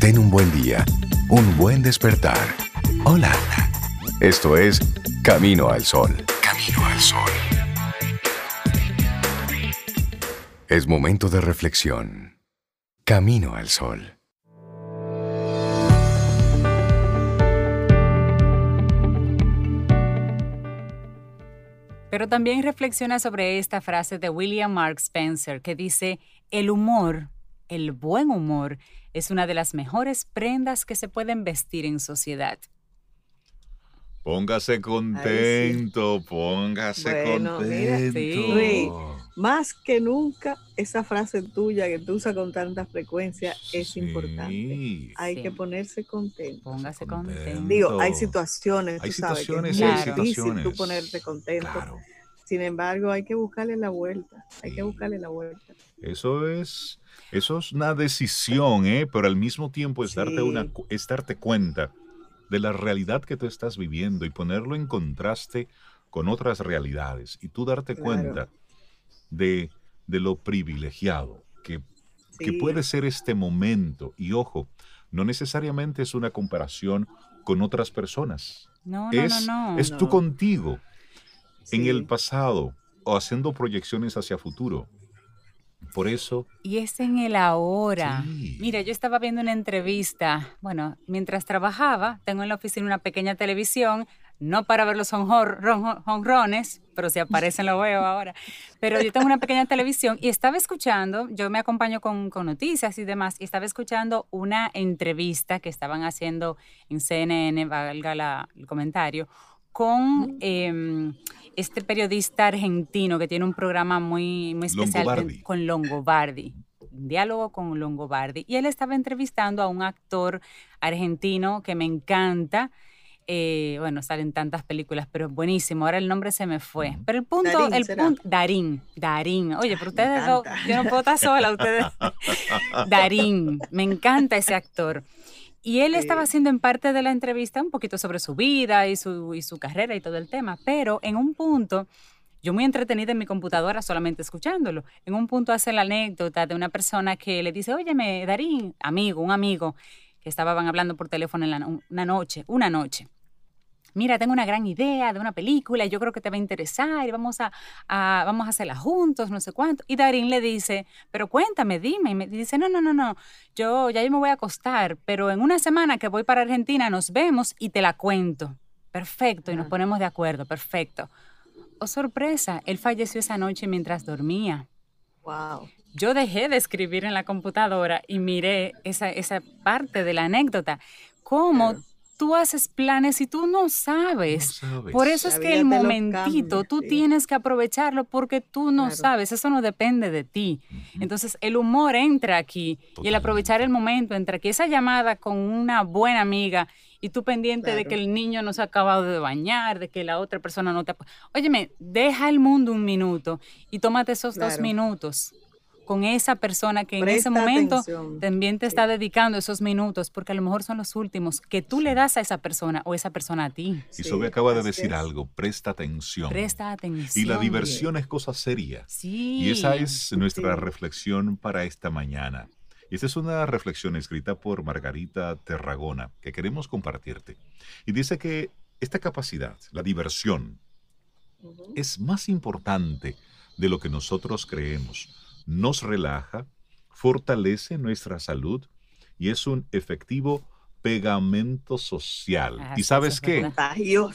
Ten un buen día, un buen despertar. Hola. Esto es Camino al Sol. Camino al Sol. Es momento de reflexión. Camino al Sol. Pero también reflexiona sobre esta frase de William Mark Spencer que dice, el humor, el buen humor, es una de las mejores prendas que se pueden vestir en sociedad. Póngase contento, póngase contento. más que nunca, esa frase tuya que tú usas con tanta frecuencia es importante. Hay que ponerse contento. Póngase contento. Digo, hay situaciones, tú sabes, que es difícil tú ponerte contento. Sin embargo, hay que buscarle la vuelta. Hay que buscarle la vuelta. Eso es, eso es una decisión, ¿eh? pero al mismo tiempo es, darte una, es darte cuenta de la realidad que tú estás viviendo y ponerlo en contraste con otras realidades y tú darte cuenta de, lo privilegiado que, que, puede ser este momento. Y ojo, no necesariamente es una comparación con otras personas. No, es, no, no, Es tú contigo, en el pasado o haciendo proyecciones hacia futuro. Por eso. Y es en el ahora. Mira, yo estaba viendo una entrevista. Bueno, mientras trabajaba, tengo en la oficina una pequeña televisión, no para ver los honrones, pero si aparecen lo veo ahora. Pero yo tengo una pequeña televisión y estaba escuchando, yo me acompaño con, con, noticias y demás, y estaba escuchando una entrevista que estaban haciendo en CNN, valga el comentario, con em, este periodista argentino que tiene un programa muy, muy especial con Longobardi un diálogo con Longobardi. Y él estaba entrevistando a un actor argentino que me encanta. Eh, bueno, salen tantas películas, pero es buenísimo. Ahora el nombre se me fue. Pero el punto, el punto, Darín, Darín. Oye, pero ustedes dos, yo no puedo estar sola, ustedes. Darín, me encanta ese actor. Y él estaba haciendo en parte de la entrevista un poquito sobre su vida y su, y su carrera y todo el tema, pero en un punto, yo muy entretenida en mi computadora solamente escuchándolo, en un punto hace la anécdota de una persona que le dice, óyeme, Darín, amigo, un amigo, que estaban hablando por teléfono en una noche, una noche mira, tengo una gran idea de una película, yo creo que te va a interesar y vamos a, vamos a hacerla juntos, no sé cuánto. Y Darín le dice, pero cuéntame, dime. Y me dice, no, no, no, no, yo ya yo me voy a acostar, pero en una semana que voy para Argentina nos vemos y te la cuento. Perfecto, y nos ponemos de acuerdo, perfecto. Oh, sorpresa, él falleció esa noche mientras dormía. Wow. Yo dejé de escribir en la computadora y miré esa, esa parte de la anécdota. Cómo tú haces planes y tú no sabes. Por eso es que el momentito tú tienes que aprovecharlo porque tú no sabes, eso no depende de ti. Entonces el humor entra aquí y el aprovechar el momento entra aquí. Esa llamada con una buena amiga y tú pendiente de que el niño no se ha acabado de bañar, de que la otra persona no te... Óyeme, deja el mundo un minuto y tómate esos dos minutos con esa persona que en ese momento también te está dedicando esos minutos, porque a lo mejor son los últimos que tú le das a esa persona o esa persona a ti. Y Sobe acaba de decir algo, presta atención. Presta atención. Y la diversión es cosa seria. Sí. Y esa es nuestra reflexión para esta mañana. Y esta es una reflexión escrita por Margarita Terragona que queremos compartirte. Y dice que esta capacidad, la diversión, es más importante de lo que nosotros creemos nos relaja, fortalece nuestra salud y es un efectivo pegamento social. ¿Y sabes qué?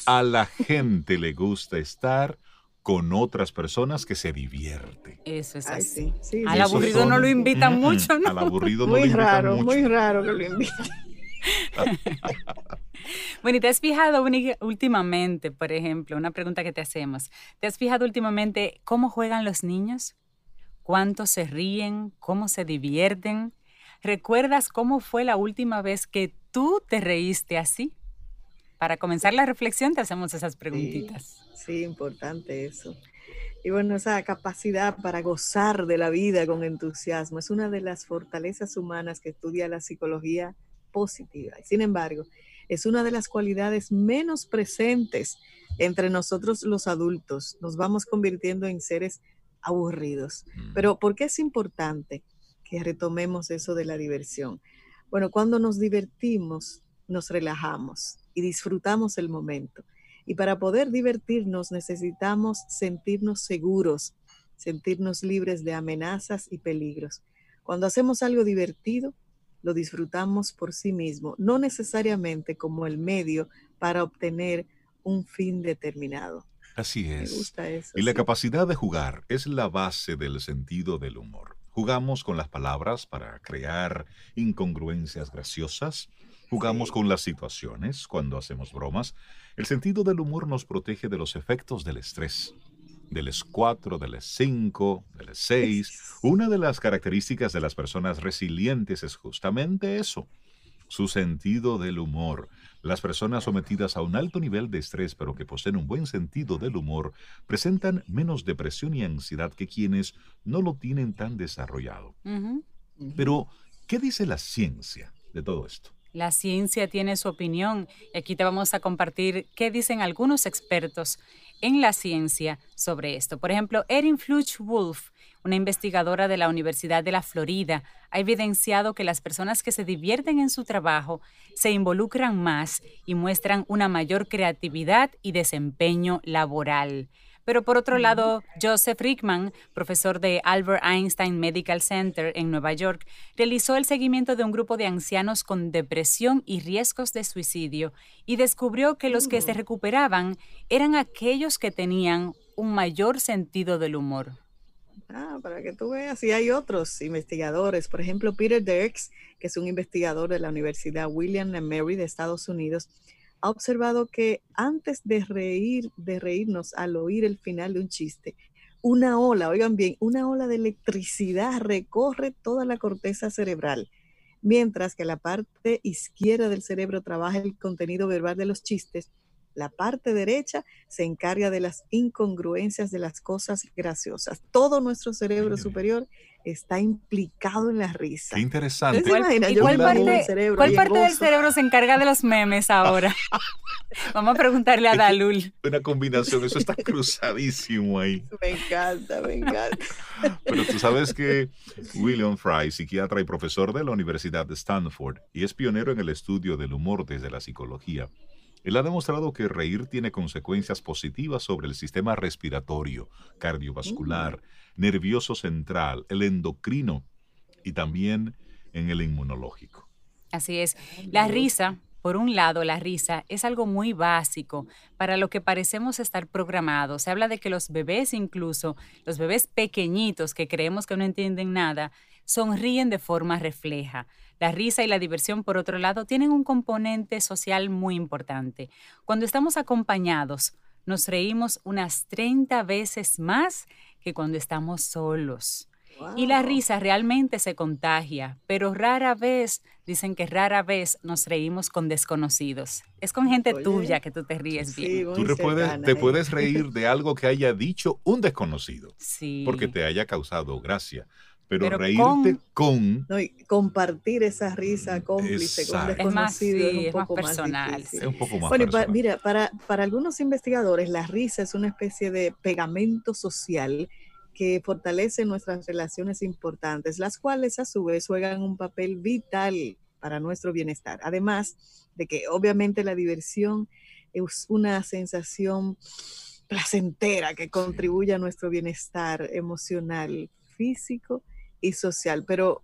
A la gente le gusta estar con otras personas que se divierte. Eso es así. al aburrido no lo invitan mucho, ¿no? Al aburrido no lo invitan raro, mucho. Muy raro que lo inviten. bueno, ¿y te has fijado últimamente, por ejemplo, una pregunta que te hacemos, ¿te has fijado últimamente cómo juegan los niños? Cuánto se ríen, cómo se divierten. ¿Recuerdas cómo fue la última vez que tú te reíste así? Para comenzar la reflexión te hacemos esas preguntitas. Sí, importante eso. Y bueno, esa capacidad para gozar de la vida con entusiasmo es una de las fortalezas humanas que estudia la psicología positiva. Sin embargo, es una de las cualidades menos presentes entre nosotros los adultos. Nos vamos convirtiendo en seres aburridos. Mm. Pero ¿por qué es importante que retomemos eso de la diversión? Bueno, cuando nos divertimos, nos relajamos y disfrutamos el momento. Y para poder divertirnos necesitamos sentirnos seguros, sentirnos libres de amenazas y peligros. Cuando hacemos algo divertido, lo disfrutamos por sí mismo, no necesariamente como el medio para obtener un fin determinado. Así es. Me gusta eso. Y la capacidad de jugar es la base del sentido del humor. Jugamos con las palabras para crear incongruencias graciosas. Jugamos Sí. con las situaciones cuando hacemos bromas. El sentido del humor nos protege de los efectos del estrés. Del S4, del S5, del S6. Una de las características de las personas resilientes es justamente eso, su sentido del humor. Las personas sometidas a un alto nivel de estrés pero que poseen un buen sentido del humor presentan menos depresión y ansiedad que quienes no lo tienen tan desarrollado. Pero, ¿qué dice la ciencia de todo esto? La ciencia tiene su opinión y aquí te vamos a compartir qué dicen algunos expertos en la ciencia sobre esto. Por ejemplo, Erin Fluch Wolf, una investigadora de la Universidad de la Florida, ha evidenciado que las personas que se divierten en su trabajo se involucran más y muestran una mayor creatividad y desempeño laboral. Pero por otro lado, Joseph Rickman, profesor de Albert Einstein Medical Center en Nueva York, realizó el seguimiento de un grupo de ancianos con depresión y riesgos de suicidio y descubrió que los que se recuperaban eran aquellos que tenían un mayor sentido del humor. Ah, para que tú veas, y hay otros investigadores, por ejemplo, Peter Dirks, que es un investigador de la Universidad William and Mary de Estados Unidos, ha observado que antes de reír, de reírnos al oír el final de un chiste, una ola, oigan bien, una ola de electricidad recorre toda la corteza cerebral, mientras que la parte izquierda del cerebro trabaja el contenido verbal de los chistes, la parte derecha se encarga de las incongruencias de las cosas graciosas. Todo nuestro cerebro Ay, superior está implicado en la risa. Qué interesante. ¿Se imagina? ¿Y Yo cuál parte, cerebro cuál del cerebro se encarga de los memes ahora? Vamos a preguntarle a Dalul. Una combinación, eso está cruzadísimo ahí. Me encanta, me encanta. Pero tú sabes que William Fry, psiquiatra y profesor de la Universidad de Stanford, y es pionero en el estudio del humor desde la psicología, él ha demostrado que reír tiene consecuencias positivas sobre el sistema respiratorio, cardiovascular, nervioso central, el endocrino y también en el inmunológico. Así es. La risa, por un lado, la risa es algo muy básico para lo que parecemos estar programados. Se habla de que los bebés, incluso los bebés pequeñitos que creemos que no entienden nada, sonríen de forma refleja. La risa y la diversión, por otro lado, tienen un componente social muy importante. Cuando estamos acompañados, nos reímos unas 30 veces más que cuando estamos solos. Y la risa realmente se contagia, pero rara vez, dicen que rara vez nos reímos con desconocidos. Es con gente Oye, tuya que tú te ríes Sí, bien. muy Tú te puedes, te ¿eh? puedes reír de algo que haya dicho un desconocido, Sí. porque te haya causado gracia, pero, Pero reírte con, No, y compartir esa risa cómplice con. Es más, desconocido sí, es un es más poco más personal, difícil. es un poco más Bueno, y pa- personal. mira, para, para algunos investigadores la risa es una especie de pegamento social que fortalece nuestras relaciones importantes, las cuales a su vez juegan un papel vital para nuestro bienestar. Además de que obviamente la diversión es una sensación placentera que contribuye a nuestro bienestar emocional, físico y social. Pero,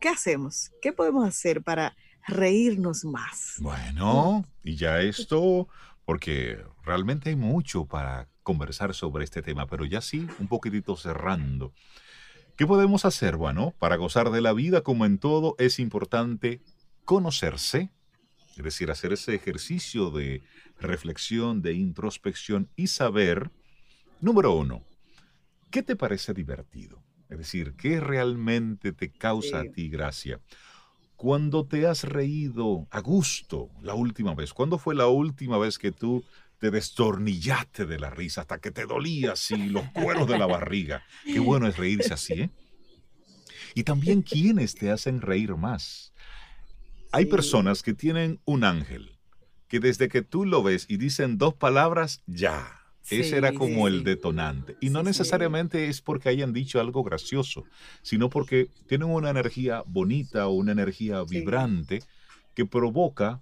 ¿qué hacemos? ¿Qué podemos hacer para reírnos más? Bueno, y ya esto, porque realmente hay mucho para conversar sobre este tema, pero ya sí, un poquitito cerrando. ¿Qué podemos hacer? Bueno, para gozar de la vida, como en todo, es importante conocerse, es decir, hacer ese ejercicio de reflexión, de introspección y saber, número uno, ¿qué te parece divertido? Es decir, ¿qué realmente te causa Sí. a ti gracia? Cuando te has reído a gusto la última vez, ¿cuándo fue la última vez que tú te destornillaste de la risa hasta que te dolía así los cueros de la barriga? Qué bueno es reírse así, ¿eh? Y también quiénes te hacen reír más. Hay Sí. personas que tienen un ángel, que desde que tú lo ves y dicen dos palabras, ya, Ese era como el detonante. Y no necesariamente es porque hayan dicho algo gracioso, sino porque tienen una energía bonita o una energía vibrante que provoca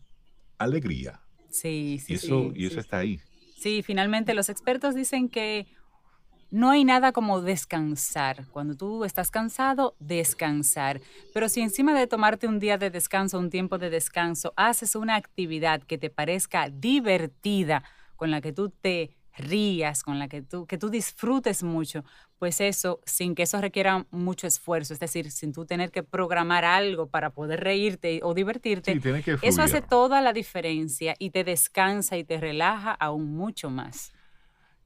alegría. Sí, sí. Y eso, y eso está ahí. Sí, finalmente los expertos dicen que no hay nada como descansar. Cuando tú estás cansado, descansar. Pero si encima de tomarte un día de descanso, un tiempo de descanso, haces una actividad que te parezca divertida, con la que tú te rías, con la que tú, que tú disfrutes mucho, pues eso, sin que eso requiera mucho esfuerzo, es decir, sin tú tener que programar algo para poder reírte o divertirte, eso hace toda la diferencia y te descansa y te relaja aún mucho más.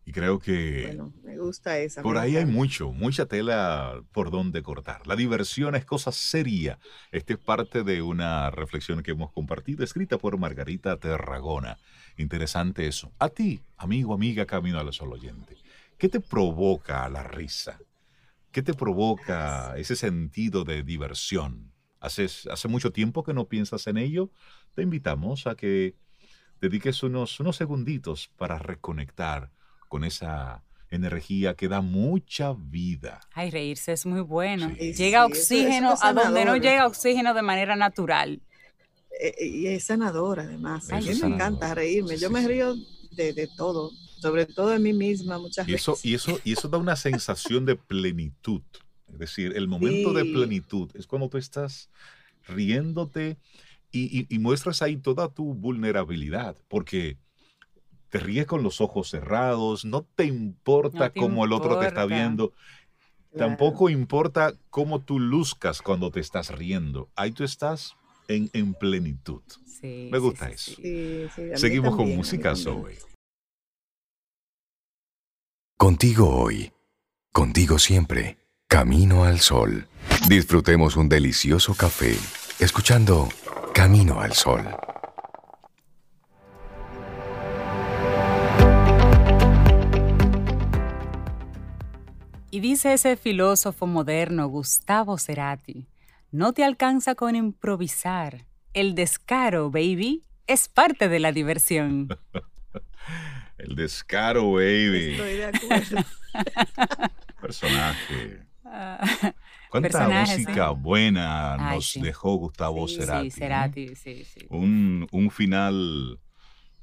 Y creo que bueno, me gusta esa. Por ahí hay mucho, mucha tela por donde cortar. La diversión es cosa seria. Esta es parte de una reflexión que hemos compartido, escrita por Margarita Terragona. Interesante eso. A ti, amigo, amiga, camino al sol oyente, ¿qué te provoca la risa? ¿Qué te provoca ese sentido de diversión? ¿Haces, ¿Hace mucho tiempo que no piensas en ello? Te invitamos a que dediques unos, unos segunditos para reconectar con esa energía que da mucha vida. Ay, reírse es muy bueno. Llega oxígeno a donde no llega oxígeno de manera natural. Eh, eh, y es sanador además. a mí me encanta reírme. Yo me río de, todo, sobre todo de mí misma muchas y eso, veces. Y eso, y eso da una sensación de plenitud. Es decir, el momento de plenitud es cuando tú estás riéndote y, muestras ahí toda tu vulnerabilidad, porque te ríes con los ojos cerrados, no te importa cómo el otro te está viendo. Tampoco importa cómo tú luzcas cuando te estás riendo. Ahí tú estás en, plenitud. Me gusta eso. Seguimos con música, Zoe. Contigo hoy, contigo siempre, camino al sol. Disfrutemos un delicioso café, escuchando Camino al Sol. Y dice ese filósofo moderno Gustavo Cerati, no te alcanza con improvisar. El descaro, baby, es parte de la diversión. El descaro, baby. Estoy de acuerdo. Personaje. Ah, ¿Cuánta música buena nos dejó Gustavo Cerati? Sí, Cerati, sí, sí. Un, un final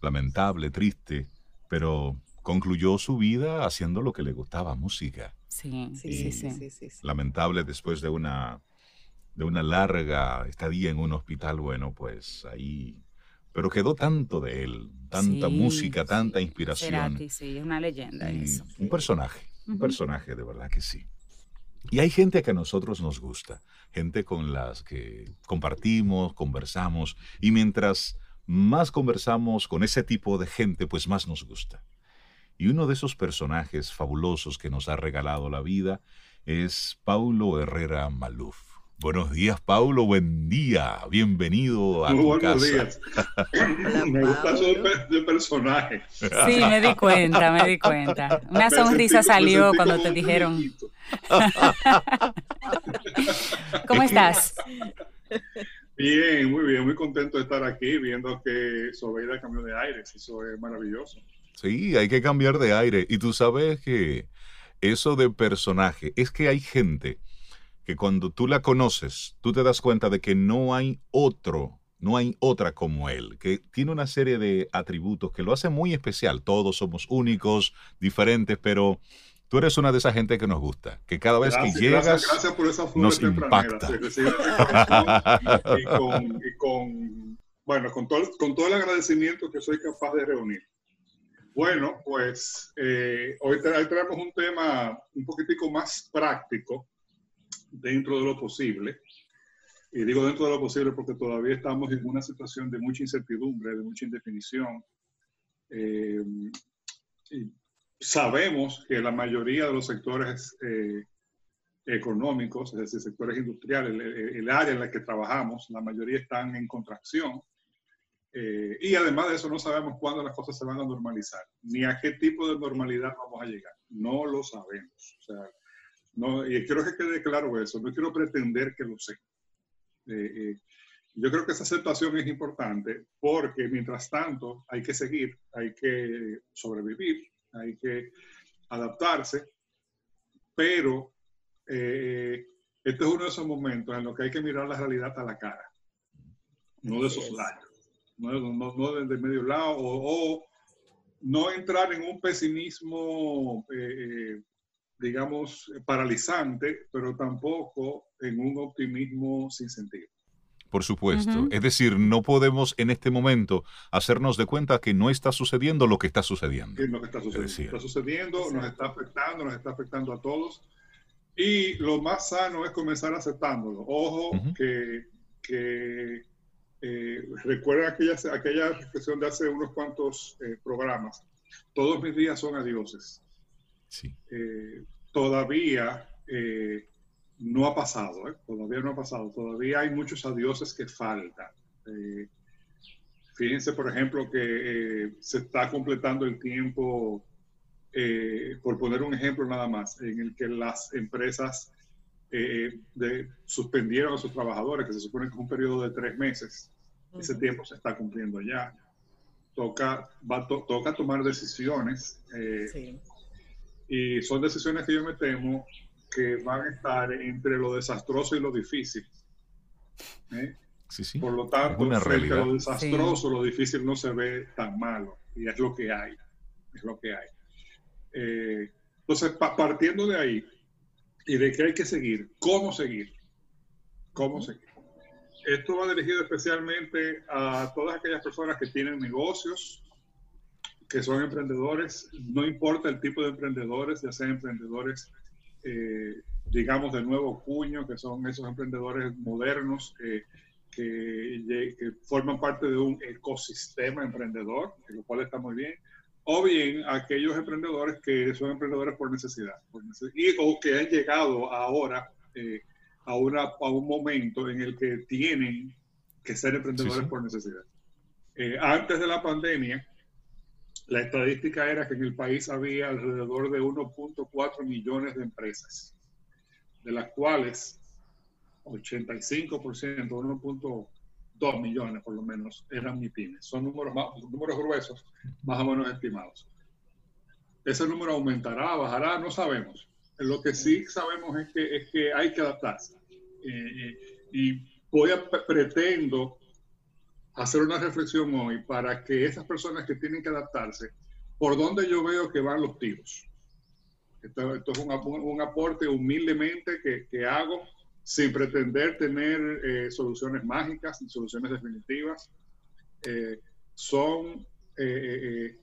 lamentable, triste, pero concluyó su vida haciendo lo que le gustaba, música. Sí, sí, sí, sí, Lamentable después de una de una larga estadía en un hospital, bueno, pues ahí... Pero quedó tanto de él, tanta música, tanta inspiración. Cerati, sí, es una leyenda eso. Un personaje, un personaje de verdad que sí. Y hay gente que a nosotros nos gusta, gente con las que compartimos, conversamos, y mientras más conversamos con ese tipo de gente, pues más nos gusta. Y uno de esos personajes fabulosos que nos ha regalado la vida es Paulo Herrera Maluf. Buenos días, Paulo. Buen día. Bienvenido a Muy tu buenos días. me gusta su personaje. Sí, me di cuenta, me di cuenta. Una sonrisa salió cuando te dijeron. ¿Cómo estás? Bien, muy bien, muy contento de estar aquí viendo que Sobeida cambió de aire. Eso es maravilloso. Sí, hay que cambiar de aire. Y tú sabes que eso de personaje es que hay gente que cuando tú la conoces, tú te das cuenta de que no hay otro, no hay otra como él, que tiene una serie de atributos que lo hace muy especial. Todos somos únicos, diferentes, pero tú eres una de esa gente que nos gusta, que cada vez que llegas nos impacta. y, con, bueno, con todo, con todo el agradecimiento que soy capaz de reunir. Bueno, pues eh, hoy, tenemos un tema un poquitico más práctico, dentro de lo posible. Y digo dentro de lo posible porque todavía estamos en una situación de mucha incertidumbre, de mucha indefinición. Eh, sabemos que la mayoría de los sectores eh, económicos, es decir, sectores industriales, el, área en la que trabajamos, la mayoría están en contracción. Eh, y además de eso, no sabemos cuándo las cosas se van a normalizar, ni a qué tipo de normalidad vamos a llegar. No lo sabemos. O sea, no, y quiero que quede claro eso, no quiero pretender que lo sé. Eh, eh, yo creo que esa aceptación es importante porque mientras tanto hay que seguir, hay que sobrevivir, hay que adaptarse, pero eh, este es uno de esos momentos en los que hay que mirar la realidad a la cara, no de esos lados, no, no, no desde medio lado, o, no entrar en un pesimismo, eh, eh, digamos, paralizante, pero tampoco en un optimismo sin sentido. Por supuesto. Es decir, no podemos en este momento hacernos de cuenta que no está sucediendo lo que está sucediendo. lo que está sucediendo. está sucediendo, nos está afectando, nos está afectando a todos. Y lo más sano es comenzar aceptándolo. Ojo, que, que eh, recuerden aquella, aquella reflexión de hace unos cuantos eh, programas. Todos mis días son adioses. Sí. Eh, todavía eh, no ha pasado, todavía no ha pasado, todavía hay muchos adioses que faltan. Fíjense, por ejemplo, que se está completando el tiempo, por poner un ejemplo nada más, en el que las empresas suspendieron a sus trabajadores, que se supone que es un periodo de tres meses. Ese tiempo se está cumpliendo ya. Toca, toca tomar decisiones. Y son decisiones que yo me temo que van a estar entre lo desastroso y lo difícil. ¿eh? Por lo tanto, Una frente a lo desastroso, lo difícil no se ve tan malo. Y es lo que hay. Es lo que hay. Eh, entonces, partiendo de ahí y de qué hay que seguir, cómo seguir, cómo seguir. Esto va dirigido especialmente a todas aquellas personas que tienen negocios, que son emprendedores, no importa el tipo de emprendedores, ya sean emprendedores eh, digamos, de nuevo cuño, que son esos emprendedores modernos que, forman parte de un ecosistema emprendedor, lo cual está muy bien, o bien aquellos emprendedores que son emprendedores por necesidad, y, o que han llegado ahora eh, a, una, a un momento en el que tienen que ser emprendedores por necesidad. Eh, antes de la pandemia, la estadística era que en el país había alrededor de 1.4 millones de empresas, de las cuales 85%, 1.2 millones por lo menos, eran MIPIMES. Son números, números gruesos, más o menos estimados. Ese número aumentará, bajará, no sabemos. Lo que sí sabemos es que, es que hay que adaptarse. Eh, eh, y voy a, pretendo hacer una reflexión hoy para que esas personas que tienen que adaptarse, por dónde yo veo que van los tiros. Esto, es un, aporte humildemente que, hago sin pretender tener eh, soluciones mágicas ni soluciones definitivas. Eh, son eh,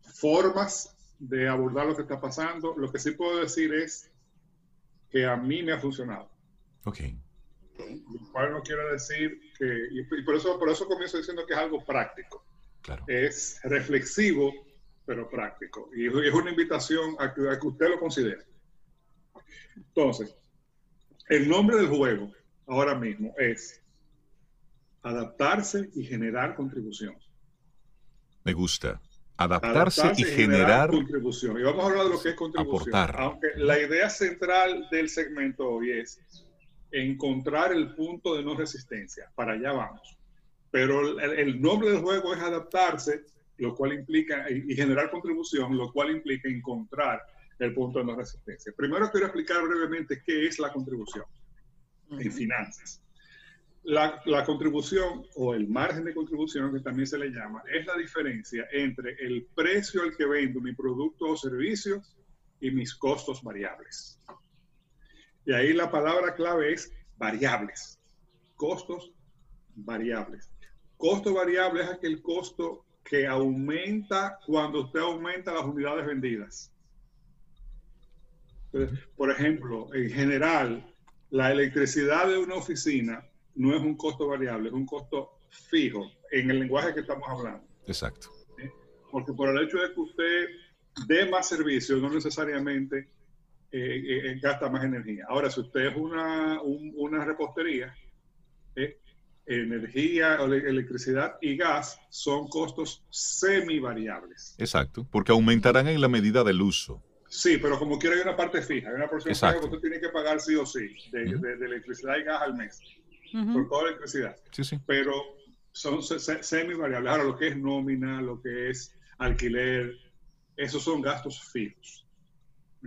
formas de abordar lo que está pasando. Lo que sí puedo decir es que a mí me ha funcionado. Okay. Lo cual no quiere decir que, y por eso, por eso comienzo diciendo que es algo práctico. Claro. Es reflexivo, pero práctico. Y es una invitación a que, a que usted lo considere. Entonces, el nombre del juego ahora mismo es adaptarse y generar contribución. Me gusta. Adaptarse, y, generar, contribución. Y vamos a hablar de lo que es contribución. Aportar. Aunque la idea central del segmento hoy es encontrar el punto de no resistencia. Para allá vamos. Pero el, nombre del juego es adaptarse, lo cual implica, y, generar contribución, lo cual implica encontrar el punto de no resistencia. Primero quiero explicar brevemente qué es la contribución en finanzas. La, la, contribución o el margen de contribución, que también se le llama, es la diferencia entre el precio al que vendo mi producto o servicio y mis costos variables. Y ahí la palabra clave es variables. Costos variables. Costo variable es aquel costo que aumenta cuando usted aumenta las unidades vendidas. Por ejemplo, en general, la electricidad de una oficina no es un costo variable, es un costo fijo en el lenguaje que estamos hablando. Exacto. Porque por el hecho de que usted dé más servicios, no necesariamente eh, eh, gasta más energía. Ahora, si usted es una, una repostería, eh, energía, electricidad y gas son costos semivariables. Exacto, porque aumentarán en la medida del uso. Sí, pero como quiera hay una parte fija, hay una porción que usted tiene que pagar sí o sí de, electricidad y gas al mes, por toda electricidad. Sí, sí. Pero son semivariables. Ahora, lo que es nómina, lo que es alquiler, Esos son gastos fijos.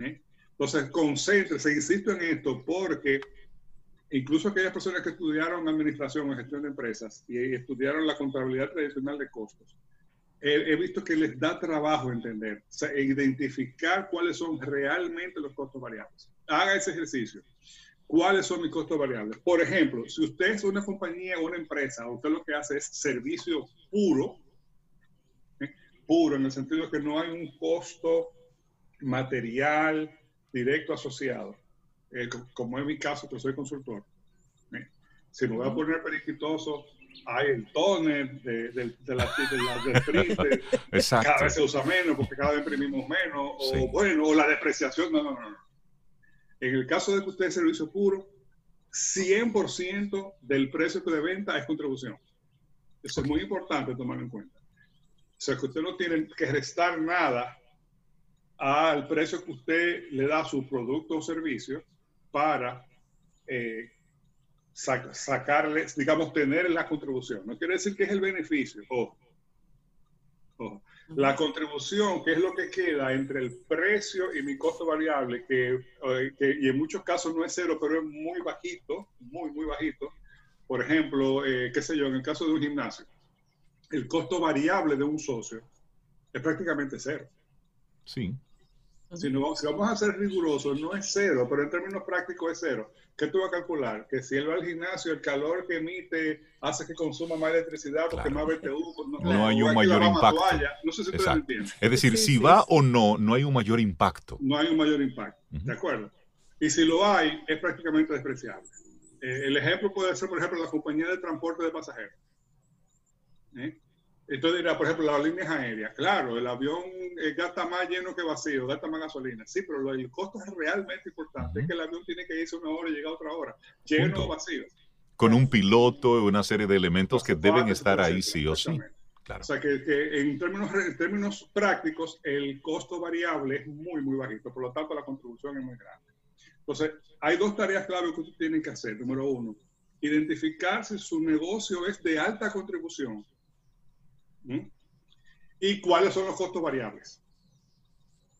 ¿eh? Entonces, concéntrese, insisto en esto, porque incluso aquellas personas que estudiaron administración o gestión de empresas y estudiaron la contabilidad tradicional de costos, he, visto que les da trabajo entender, e identificar cuáles son realmente los costos variables. Haga ese ejercicio. ¿Cuáles son mis costos variables? Por ejemplo, si usted es una compañía o una empresa, usted lo que hace es servicio puro, ¿eh? puro en el sentido de que no hay un costo material directo asociado, eh, como en mi caso, que soy consultor. ¿eh? Si me voy a poner periquitoso, hay el toner de, de, de la, de cada vez se usa menos porque cada vez imprimimos menos, o bueno, o la depreciación, no, no, no. En el caso de que usted es servicio puro, 100% del precio de venta es contribución. Eso es muy importante tomar en cuenta. O sea, que usted no tiene que restar nada al precio que usted le da a su producto o servicio para eh, sacarle, digamos, tener la contribución. No quiere decir que es el beneficio. Ojo. La contribución, que es lo que queda entre el precio y mi costo variable, que, eh, que, y en muchos casos no es cero, pero es muy bajito, muy, muy bajito. Por ejemplo, eh, qué sé yo, en el caso de un gimnasio, el costo variable de un socio es prácticamente cero. Sí. Si, no, si vamos a ser rigurosos, no es cero, pero en términos prácticos es cero. ¿Qué tú vas a calcular? Que si él va al gimnasio, el calor que emite hace que consuma más electricidad porque más BTU. Pues no, no hay un mayor impacto. No sé si ustedes entienden. Es decir, si va o no, no hay un mayor impacto. No hay un mayor impacto, ¿de acuerdo? Y si lo hay, es prácticamente despreciable. Eh, el ejemplo puede ser, por ejemplo, la compañía de transporte de pasajeros. ¿Eh? Entonces dirá, por ejemplo, las líneas aéreas. Claro, el avión eh, gasta más lleno que vacío, gasta más gasolina. Sí, pero lo, el costo es realmente importante. Es que el avión tiene que irse una hora y llegar otra hora, lleno o vacío. Con un piloto y una serie de elementos que deben estar ahí sí o sí. Claro. O sea que, en, términos, en términos prácticos el costo variable es muy, muy bajito. Por lo tanto, la contribución es muy grande. Entonces, hay dos tareas clave que usted tiene que hacer. Número uno, identificar si su negocio es de alta contribución ¿Y cuáles son los costos variables?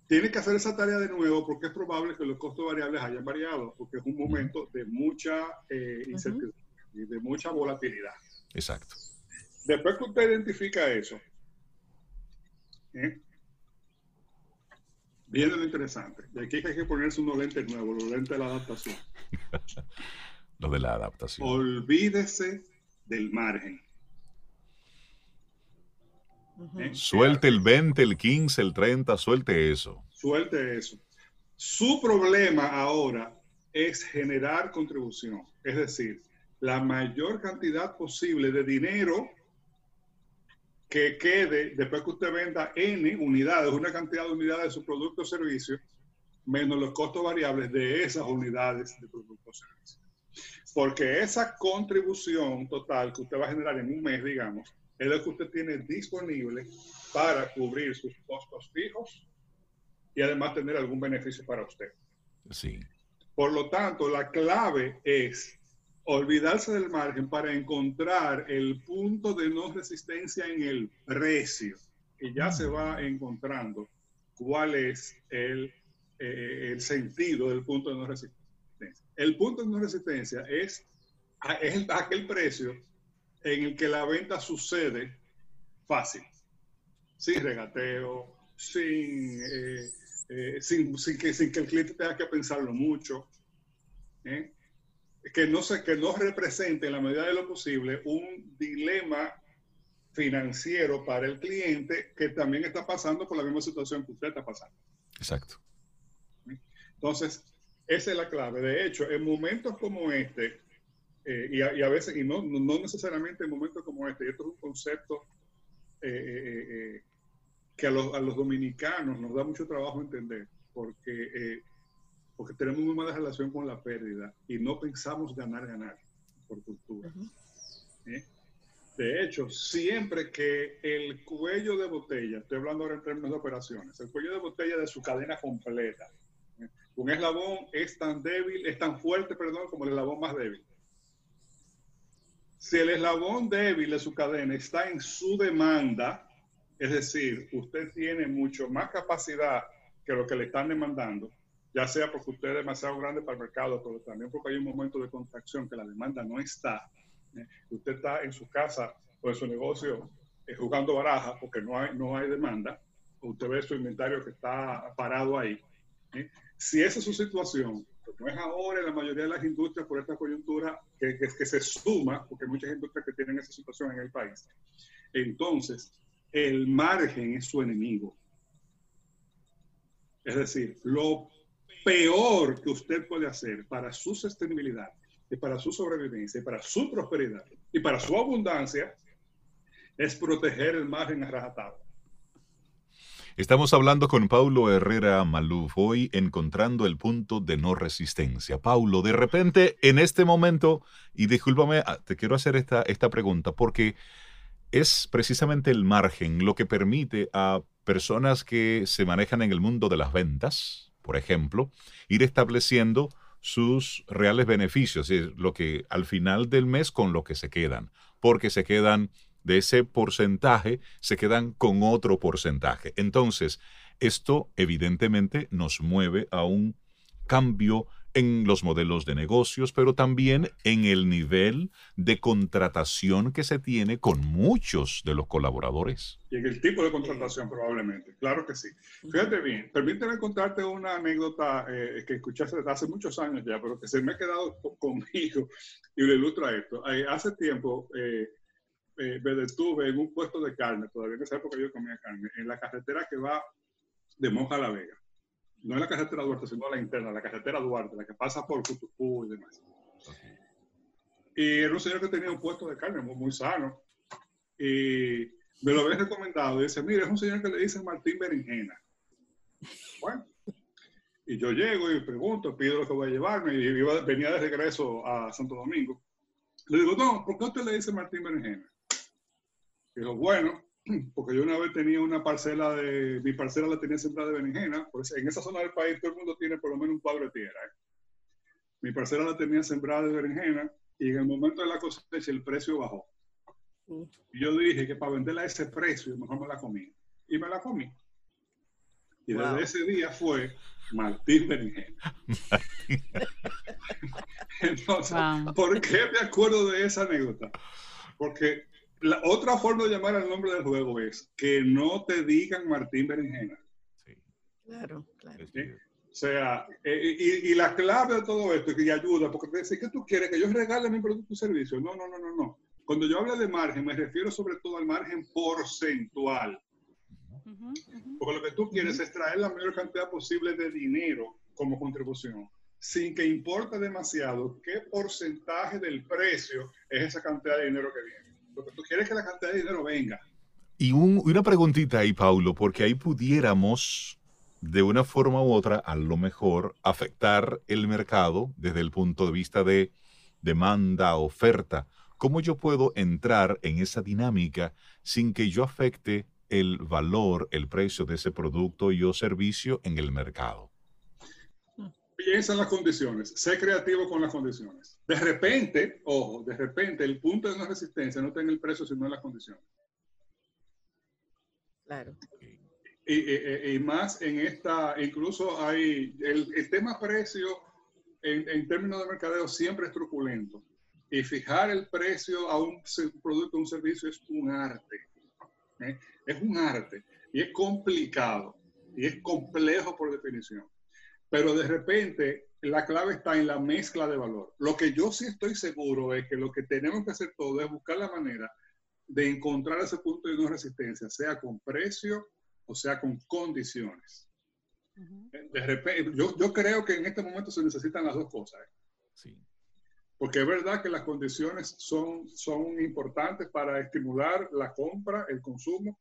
Tiene que hacer esa tarea de nuevo porque es probable que los costos variables hayan variado, porque es un momento de mucha eh, incertidumbre y de mucha volatilidad. Exacto. Después que usted identifica eso, ¿eh? viene lo interesante. Y aquí hay que ponerse unos lentes nuevos, los lentes de la adaptación. lo de la adaptación. Olvídese del margen. ¿Eh? Suelte el 20, el 15, el 30, suelte eso. Suelte eso. Su problema ahora es generar contribución, es decir, la mayor cantidad posible de dinero que quede después que usted venda N unidades, una cantidad de unidades de su producto o servicio, menos los costos variables de esas unidades de producto o servicio. Porque esa contribución total que usted va a generar en un mes, digamos, es lo que usted tiene disponible para cubrir sus costos fijos y además tener algún beneficio para usted. Sí. Por lo tanto, la clave es olvidarse del margen para encontrar el punto de no resistencia en el precio y ya se va encontrando cuál es el, eh, el sentido del punto de no resistencia. El punto de no resistencia es, es aquel precio en el que la venta sucede fácil, sin regateo, sin, eh, eh, sin, que, sin, que, el cliente tenga que pensarlo mucho, ¿eh? que, no se, que no represente en la medida de lo posible un dilema financiero para el cliente que también está pasando por la misma situación que usted está pasando. Exacto. Entonces, esa es la clave. De hecho, en momentos como este, eh, y, a, veces, y no, no, necesariamente en momentos como este, esto es un concepto eh, eh, que a los, a los, dominicanos nos da mucho trabajo entender, porque, porque tenemos muy mala relación con la pérdida y no pensamos ganar, ganar por cultura. De hecho, siempre que el cuello de botella, estoy hablando ahora en términos de operaciones, el cuello de botella de su cadena completa, un eslabón es tan débil, es tan fuerte, perdón, como el eslabón más débil. Si el eslabón débil de su cadena está en su demanda, Es decir, usted tiene mucho más capacidad que lo que le están demandando, ya sea porque usted es demasiado grande para el mercado, pero también porque hay un momento de contracción que la demanda no está. ¿eh? Usted está en su casa o en su negocio eh, jugando baraja porque no hay, no hay demanda, usted ve su inventario que está parado ahí. ¿eh? Si esa es su situación, no es ahora en la mayoría de las industrias por esta coyuntura que, se suma, porque hay muchas industrias que tienen esa situación en el país. Entonces, el margen es su enemigo. Es decir, lo peor que usted puede hacer para su sostenibilidad y para su sobrevivencia y para su prosperidad y para su abundancia es proteger el margen a rajatabla. Estamos hablando con Paulo Herrera Maluf hoy encontrando el punto de no resistencia. Paulo, de repente en este momento, y discúlpame, ah, te quiero hacer esta, esta pregunta porque es precisamente el margen lo que permite a personas que se manejan en el mundo de las ventas, por ejemplo, ir estableciendo sus reales beneficios, es lo que al final del mes con lo que se quedan, porque se quedan de ese porcentaje, se quedan con otro porcentaje. Entonces, esto evidentemente nos mueve a un cambio en los modelos de negocios, pero también en el nivel de contratación que se tiene con muchos de los colaboradores. Y en el tipo de contratación probablemente, claro que sí. Fíjate bien, permíteme contarte una anécdota eh, que escuchaste desde hace muchos años ya, pero que se me ha quedado conmigo y le ilustra esto. Eh, hace tiempo eh, me detuve en un puesto de carne, todavía en esa época yo comía carne, en la carretera que va de Monja a La Vega no es la carretera Duarte, sino la interna, la carretera Duarte, la que pasa por Cutucú y demás. Y era un señor que tenía un puesto de carne muy, sano. Y me lo había recomendado. Y dice, mire, es un señor que le dicen Martín Berenjena. Bueno. Y yo llego y pregunto, pido lo que voy a llevarme. Y venía de regreso a Santo Domingo. Le digo, no, ¿por qué usted le dice Martín Berenjena? Dijo, bueno, porque yo una vez tenía una parcela de, mi parcela la tenía sembrada de berenjena, pues en esa zona del país todo el mundo tiene por lo menos un cuadro de tierra. ¿eh? Mi parcela la tenía sembrada de berenjena y en el momento de la cosecha el precio bajó. Y yo dije que para venderla a ese precio mejor me la comí. Y me la comí. Y desde ese día fue Martín Berenjena. Entonces, ¿por qué me acuerdo de esa anécdota? Porque la otra forma de llamar al nombre del juego es que no te digan Martín Berenjena. Sí. Claro, claro. O sea, eh, y, la clave de todo esto que ayuda, porque te dice que tú quieres que yo regale mi producto o servicio. No, no, no, no, no. Cuando yo hablo de margen, me refiero sobre todo al margen porcentual. Porque lo que tú quieres es traer la mayor cantidad posible de dinero como contribución, sin que importe demasiado qué porcentaje del precio es esa cantidad de dinero que viene. Tú quieres que la cantidad de dinero venga. Y una preguntita ahí, Paulo, porque ahí pudiéramos, de una forma u otra, a lo mejor, afectar el mercado desde el punto de vista de demanda, oferta. ¿Cómo yo puedo entrar en esa dinámica sin que yo afecte el valor, el precio de ese producto y o servicio en el mercado? Piensa en las condiciones, sé creativo con las condiciones. De repente, ojo, de repente el punto de no resistencia no está en el precio, sino en las condiciones. Claro. Y, y, más en esta, incluso hay, el, el tema precio en, en, términos de mercadeo siempre es truculento. Y fijar el precio a un producto, un servicio es un arte. ¿eh? Es un arte. Y es complicado. Y es complejo por definición. Pero de repente la clave está en la mezcla de valor. Lo que yo sí estoy seguro es que lo que tenemos que hacer todo es buscar la manera de encontrar ese punto de no resistencia, sea con precio o sea con condiciones. De repente, yo, yo, creo que en este momento se necesitan las dos cosas. ¿eh? Sí. Porque es verdad que las condiciones son, son importantes para estimular la compra, el consumo,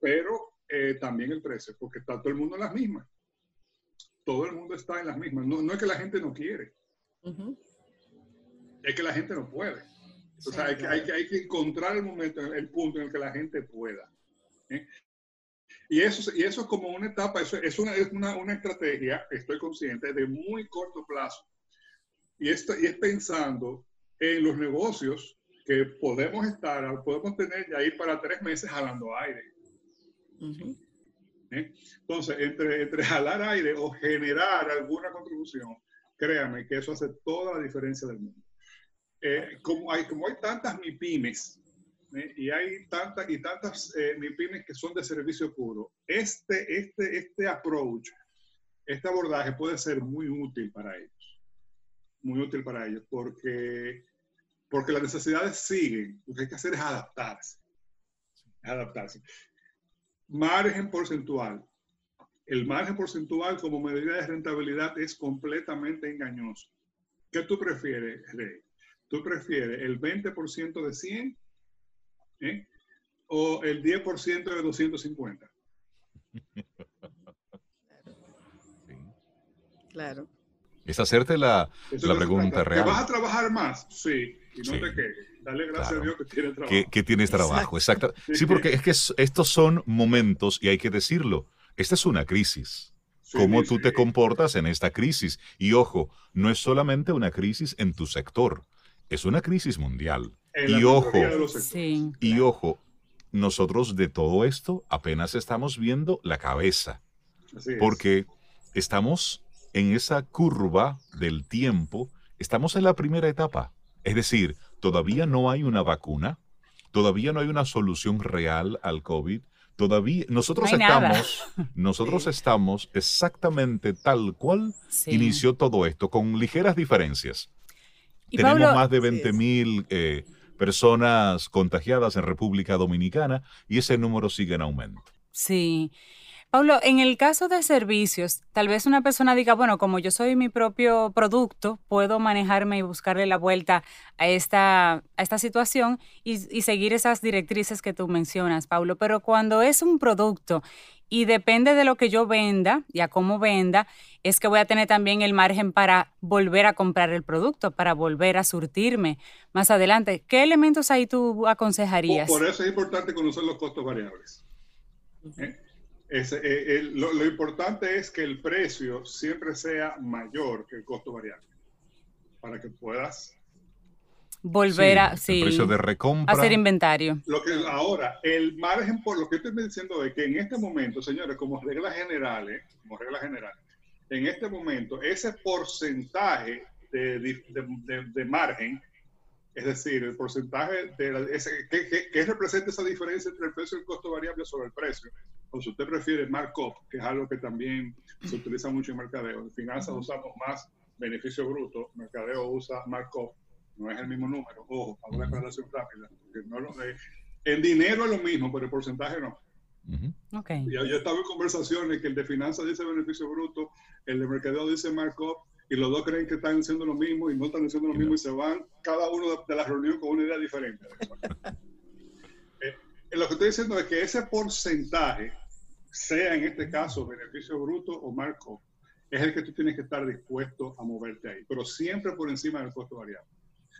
pero eh, también el precio, porque está todo el mundo en las mismas todo el mundo está en las mismas. No, es que la gente no quiere, es que la gente no puede. O sea, hay, que, hay, que, encontrar el momento, el punto en el que la gente pueda. ¿eh? Y, eso, y eso es como una etapa, eso es una, es una, una estrategia, estoy consciente, de muy corto plazo. Y, esto, y es pensando en los negocios que podemos estar, podemos tener ya ir para tres meses jalando aire. ¿Eh? Entonces, entre, entre jalar aire o generar alguna contribución, créame que eso hace toda la diferencia del mundo. Eh, como, hay, como hay tantas MIPIMES ¿eh? y hay tantas y tantas MIPIMES que son de servicio puro, este, este, este approach, este abordaje puede ser muy útil para ellos. Muy útil para ellos porque, porque las necesidades siguen. Lo que hay que hacer es adaptarse. adaptarse margen porcentual. El margen porcentual como medida de rentabilidad es completamente engañoso. ¿Qué tú prefieres, Rey? ¿Tú prefieres el 20% de 100 ¿eh? o el 10% de 250? Claro. Es hacerte la, la pregunta real. vas a trabajar más? Sí. Y no te quejes. Dale gracias a Dios que tienes trabajo. Que, tienes trabajo, exacto. Sí, porque es que estos son momentos, y hay que decirlo, esta es una crisis. ¿Cómo tú te comportas en esta crisis? Y ojo, no es solamente una crisis en tu sector, es una crisis mundial. y ojo, y ojo, nosotros de todo esto apenas estamos viendo la cabeza. porque estamos en esa curva del tiempo, estamos en la primera etapa. Es decir, todavía no hay una vacuna, todavía no hay una solución real al COVID. Todavía nosotros estamos, nosotros estamos exactamente tal cual inició todo esto, con ligeras diferencias. Tenemos más de 20 mil eh, personas contagiadas en República Dominicana y ese número sigue en aumento. Sí. Pablo, en el caso de servicios, tal vez una persona diga, bueno, como yo soy mi propio producto, puedo manejarme y buscarle la vuelta a esta, a esta situación y, seguir esas directrices que tú mencionas, Pablo. Pero cuando es un producto y depende de lo que yo venda y a cómo venda, es que voy a tener también el margen para volver a comprar el producto, para volver a surtirme más adelante. ¿Qué elementos ahí tú aconsejarías? Por, eso es importante conocer los costos variables. ¿Eh? Eh, lo, importante es que el precio siempre sea mayor que el costo variable para que puedas volver a sí, el precio de recompra hacer inventario. Lo que ahora el margen por lo que estoy diciendo es que en este momento, señores, como regla general, como regla general, en este momento ese porcentaje de, de, de margen es decir, el porcentaje de ese, que, representa esa diferencia entre el precio y el costo variable sobre el precio. O si usted prefiere markup, que es algo que también se utiliza mucho en mercadeo. En finanzas usamos más beneficio bruto, mercadeo usa markup, no es el mismo número. Ojo, hago una aclaración rápida. No lo, en dinero es lo mismo, pero el porcentaje no. okay. yo, yo estaba en conversaciones que el de finanzas dice beneficio bruto, el de mercadeo dice markup, y los dos creen que están haciendo lo mismo y no están haciendo lo mismo y se van cada uno de, la reunión con una idea diferente. eh, lo que estoy diciendo es que ese porcentaje, sea en este caso beneficio bruto o marco, es el que tú tienes que estar dispuesto a moverte ahí, pero siempre por encima del costo variable.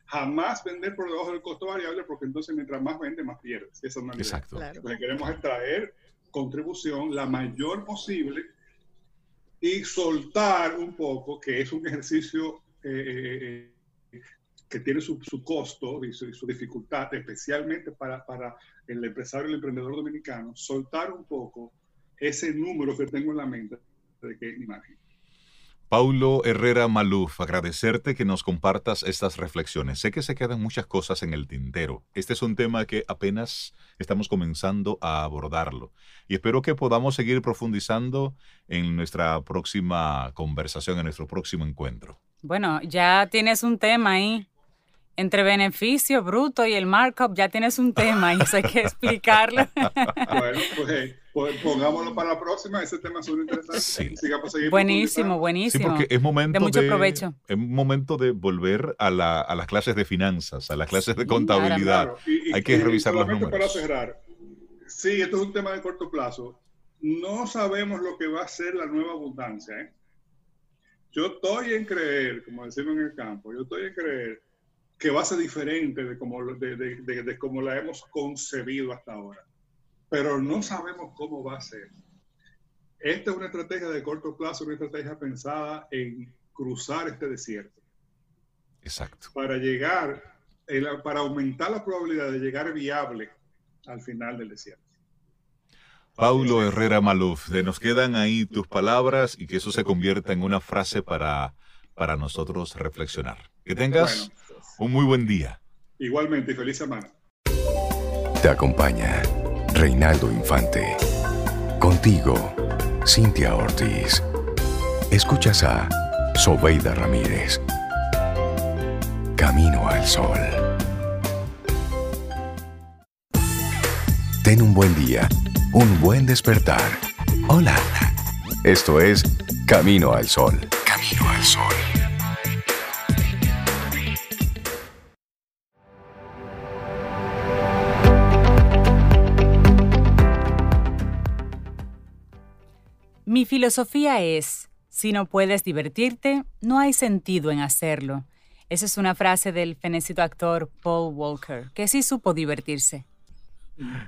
Jamás vender por debajo del costo variable porque entonces mientras más vende, más pierdes. Esa es una Exacto. Lo que queremos extraer contribución la mayor posible y soltar un poco, que es un ejercicio eh, eh, que tiene su, su costo y su, su, dificultad, especialmente para, para el empresario, el emprendedor dominicano, soltar un poco ese número que tengo en la mente de que imagen. Paulo Herrera Maluf, agradecerte que nos compartas estas reflexiones. Sé que se quedan muchas cosas en el tintero. Este es un tema que apenas estamos comenzando a abordarlo y espero que podamos seguir profundizando en nuestra próxima conversación, en nuestro próximo encuentro. Bueno, ya tienes un tema ahí entre beneficio bruto y el markup ya tienes un tema y eso hay que explicarlo. bueno, pues, pues, pongámoslo para la próxima, ese tema es muy interesante. Sí. buenísimo, buenísimo. Sí, porque es momento de mucho provecho. Es momento de volver a, la, a, las clases de finanzas, a las clases de contabilidad. hay que revisar los números. para cerrar, sí, esto es un tema de corto plazo. No sabemos lo que va a ser la nueva abundancia. ¿eh? Yo estoy en creer, como decimos en el campo, yo estoy en creer que va a ser diferente de como, de, de, de, como la hemos concebido hasta ahora. Pero no sabemos cómo va a ser. Esta es una estrategia de corto plazo, una estrategia pensada en cruzar este desierto. Exacto. Para llegar, para aumentar la probabilidad de llegar viable al final del desierto. Paulo Herrera Maluf, de nos quedan ahí tus palabras y que eso se convierta en una frase para, para nosotros reflexionar. Que tengas un muy buen día. Igualmente, feliz semana. Te acompaña Reinaldo Infante. Contigo, Cintia Ortiz. Escuchas a Sobeida Ramírez. Camino al Sol. Ten un buen día, un buen despertar. Hola. Esto es Camino al Sol. Camino al Sol. Mi filosofía es, si no puedes divertirte, no hay sentido en hacerlo. Esa es una frase del fenecido actor Paul Walker, que sí supo divertirse.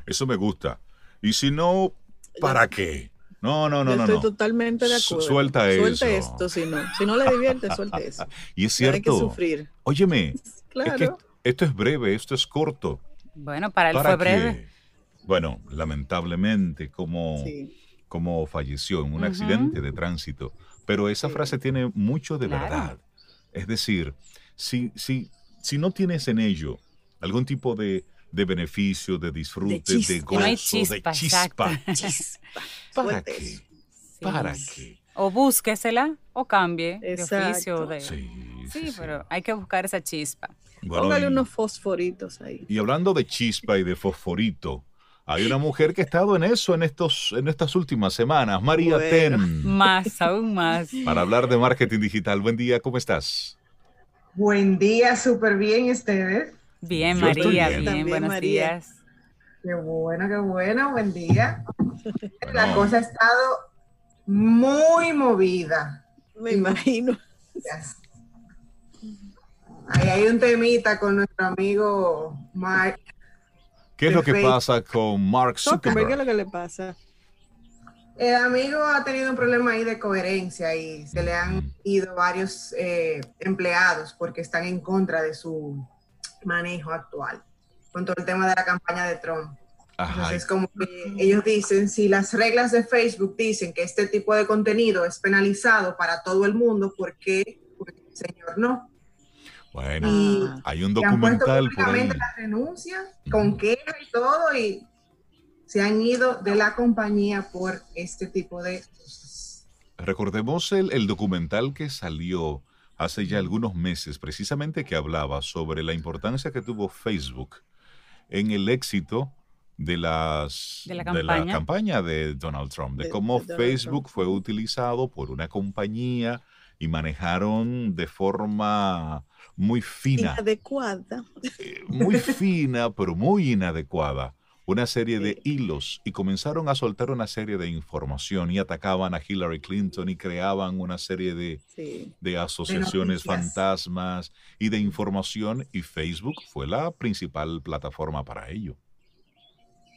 Eso me gusta. Y si no, ¿para qué? No, no, no, Yo no. estoy no. totalmente de Su- acuerdo. suelta eso. Suelte esto, si no. Si no le divierte, suelte eso. Y es No Hay que cierto. sufrir. Óyeme, Claro. es que esto es breve, esto es corto. Bueno, para él ¿Para fue breve. qué? Bueno, lamentablemente, como, Sí. como falleció en un accidente de tránsito. Pero esa Sí. frase tiene mucho de Claro. verdad. Es decir, si, si, si no tienes en ello algún tipo de, de beneficio, de disfrute, de, chispa. gozo, No hay de chispa, chispa. ¿para qué? Sí. ¿Para qué? O búsquesela o cambie de oficio. De... Sí, Sí, sí, sí. pero hay que buscar esa chispa. Bueno, Póngale y- unos fosforitos ahí. Y hablando de chispa y de fosforito, hay una mujer que ha estado en eso en, estos, en estas últimas semanas, María Bueno. Ten, Más, aún más. para hablar de marketing digital. Buen día, ¿cómo estás? Buen día, súper bien ustedes. Bien, Yo María, bien. bien, También, buenos María. días. Qué bueno, qué bueno, buen día. La cosa ha estado muy movida. Me imagino. Ahí hay un temita con nuestro amigo Mark. ¿Qué es lo que pasa con Mark Zuckerberg, ¿qué es lo que le pasa? El amigo ha tenido un problema ahí de coherencia y se le han ido varios eh, empleados porque están en contra de su manejo actual con todo el tema de la campaña de Trump. Ajá. Entonces, como que ellos dicen, si las reglas de Facebook dicen que este tipo de contenido es penalizado para todo el mundo, ¿por qué? Porque el señor no. Bueno, Y, hay un documental por ahí. con queja y todo, y se han ido de la compañía por este tipo de cosas. Recordemos el, el documental que salió hace ya algunos meses, precisamente que hablaba sobre la importancia que tuvo Facebook en el éxito de, las, De la campaña. campaña de Donald Trump, de De- cómo de Facebook Trump. fue utilizado por una compañía y manejaron de forma muy fina, Inadecuada. eh, muy fina, pero muy inadecuada, una serie de hilos y comenzaron a soltar una serie de información y atacaban a Hillary Clinton y creaban una serie de, Sí. de asociaciones fantasmas y de información y Facebook fue la principal plataforma para ello.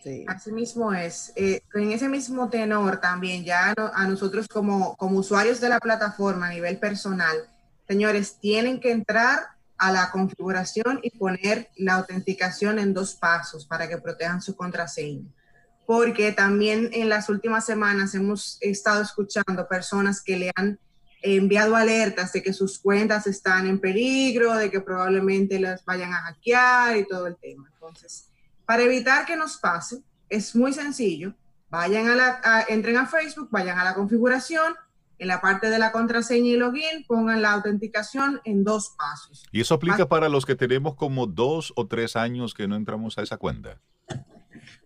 Sí. Así mismo es. Eh, en ese mismo tenor también, ya no- a nosotros como, como usuarios de la plataforma a nivel personal, señores, tienen que entrar a la configuración y poner la autenticación en dos pasos para que protejan su contraseña. Porque también en las últimas semanas hemos estado escuchando personas que le han enviado alertas de que sus cuentas están en peligro, de que probablemente las vayan a hackear y todo el tema. Entonces, para evitar que nos pase, es muy sencillo. Vayan a la, entren a Facebook, vayan a la configuración, en la parte de la contraseña y login, pongan la autenticación en dos pasos. Y eso aplica para los que tenemos como dos o tres años que no entramos a esa cuenta.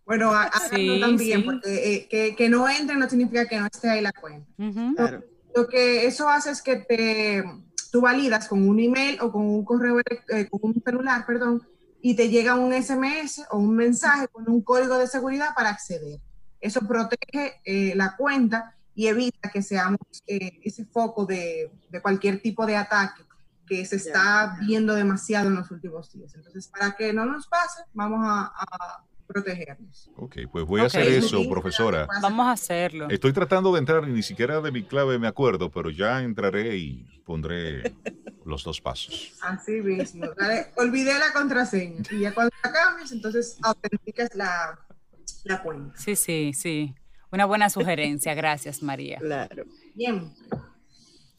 Bueno, a- Sí, también, sí. porque eh, que, que no entren no significa que no esté ahí la cuenta. Claro. Lo que eso hace es que te, tú validas con un email o con un correo, eh, con un celular, perdón, y te llega un SMS o un mensaje con un código de seguridad para acceder. Eso protege eh, la cuenta y evita que seamos eh, ese foco de, de cualquier tipo de ataque que se está viendo demasiado en los últimos días. Entonces, para que no nos pase, vamos a, a protegernos. Ok, pues voy a hacer eso, profesora. Vamos a hacerlo. Estoy tratando de entrar y ni siquiera de mi clave me acuerdo, pero ya entraré y pondré los dos pasos. Así mismo. Dale, olvidé la contraseña y ya cuando la cambies, entonces autenticas la, la cuenta. Sí, sí, sí. Una buena sugerencia, gracias María. Claro. Bien.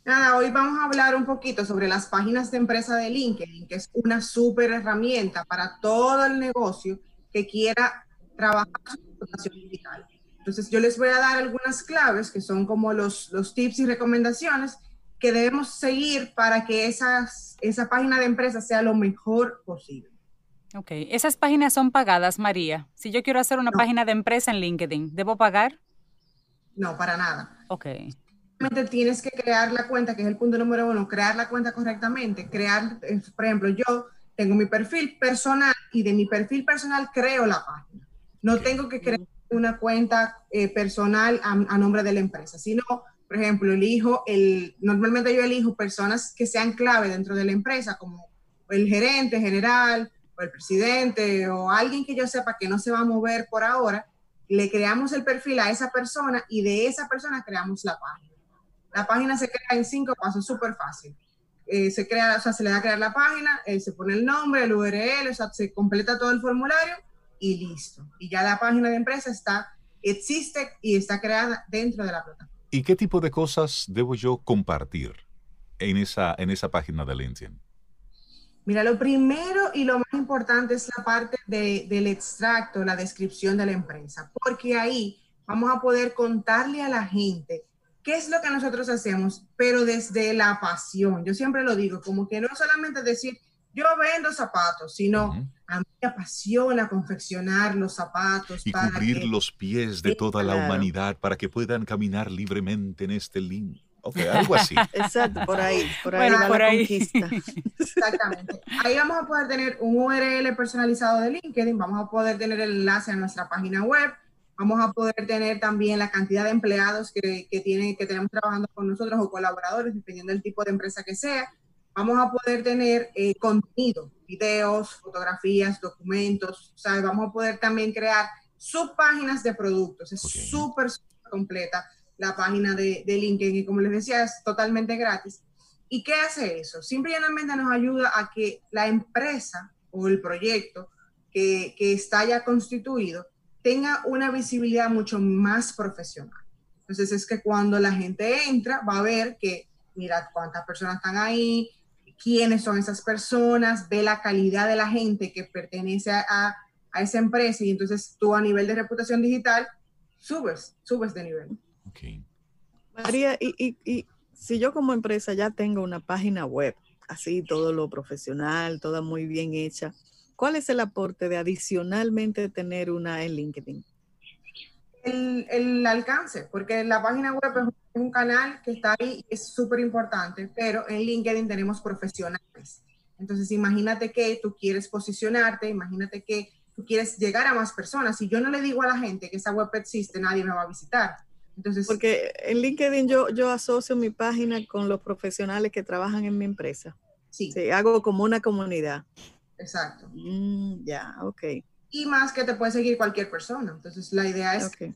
Nada, hoy vamos a hablar un poquito sobre las páginas de empresa de LinkedIn, que es una súper herramienta para todo el negocio que quiera trabajar su reputación digital. Entonces, yo les voy a dar algunas claves que son como los, los tips y recomendaciones que debemos seguir para que esas, esa página de empresa sea lo mejor posible. Ok, esas páginas son pagadas, María. Si yo quiero hacer una página de empresa en LinkedIn, ¿debo pagar? No, para nada. Ok. Simplemente tienes que crear la cuenta, que es el punto número uno, crear la cuenta correctamente. Crear, eh, por ejemplo, yo tengo mi perfil personal y de mi perfil personal creo la página. No tengo que crear una cuenta eh, personal a, a, nombre de la empresa, sino, por ejemplo, elijo el, normalmente yo elijo personas que sean clave dentro de la empresa, como el gerente general, o el presidente, o alguien que yo sepa que no se va a mover por ahora, le creamos el perfil a esa persona y de esa persona creamos la página. La página se crea en cinco pasos, súper fácil. Eh, se crea, o sea, se le da a crear la página, eh, se pone el nombre, el URL, se completa todo el formulario y listo. Y ya la página de empresa está, existe y está creada dentro de la plataforma. ¿Y qué tipo de cosas debo yo compartir en esa, en esa página de LinkedIn? Mira, lo primero y lo más importante es la parte de, del extracto, la descripción de la empresa, porque ahí vamos a poder contarle a la gente qué es lo que nosotros hacemos, pero desde la pasión. Yo siempre lo digo, como que no solamente decir, yo vendo zapatos, sino uh -huh. a mí me apasiona confeccionar los zapatos. Y para cubrir que... los pies de toda la humanidad para que puedan caminar libremente en este link. Ok, algo así. Exacto, por ahí, por ahí bueno, por la ahí. conquista. Exactamente. Ahí vamos a poder tener un URL personalizado de LinkedIn, vamos a poder tener el enlace a nuestra página web, vamos a poder tener también la cantidad de empleados que, que, tiene, que tenemos trabajando con nosotros o colaboradores, dependiendo del tipo de empresa que sea. Vamos a poder tener eh, contenido, videos, fotografías, documentos, ¿sabes? Vamos a poder también crear subpáginas de productos. Es súper, okay. súper completa la página de, de, LinkedIn y como les decía, es totalmente gratis. ¿Y qué hace eso? Simplemente nos ayuda a que la empresa o el proyecto que, que está ya constituido tenga una visibilidad mucho más profesional. Entonces es que cuando la gente entra va a ver que, mira cuántas personas están ahí, quiénes son esas personas, ve la calidad de la gente que pertenece a, a esa empresa y entonces tú a nivel de reputación digital subes, subes de nivel. María, y, y, y, si yo como empresa ya tengo una página web, así todo lo profesional, toda muy bien hecha, ¿cuál es el aporte de adicionalmente tener una en LinkedIn? El, el alcance, porque la página web es un canal que está ahí, es súper importante, pero en LinkedIn tenemos profesionales. Entonces, imagínate que tú quieres posicionarte, imagínate que tú quieres llegar a más personas. Si yo no le digo a la gente que esa web existe, nadie me va a visitar. Entonces, Porque en LinkedIn yo, yo asocio mi página con los profesionales que trabajan en mi empresa. Sí. sí hago como una comunidad. Exacto. Mm, ya, ok. Y más que te puede seguir cualquier persona. Entonces, la idea es okay.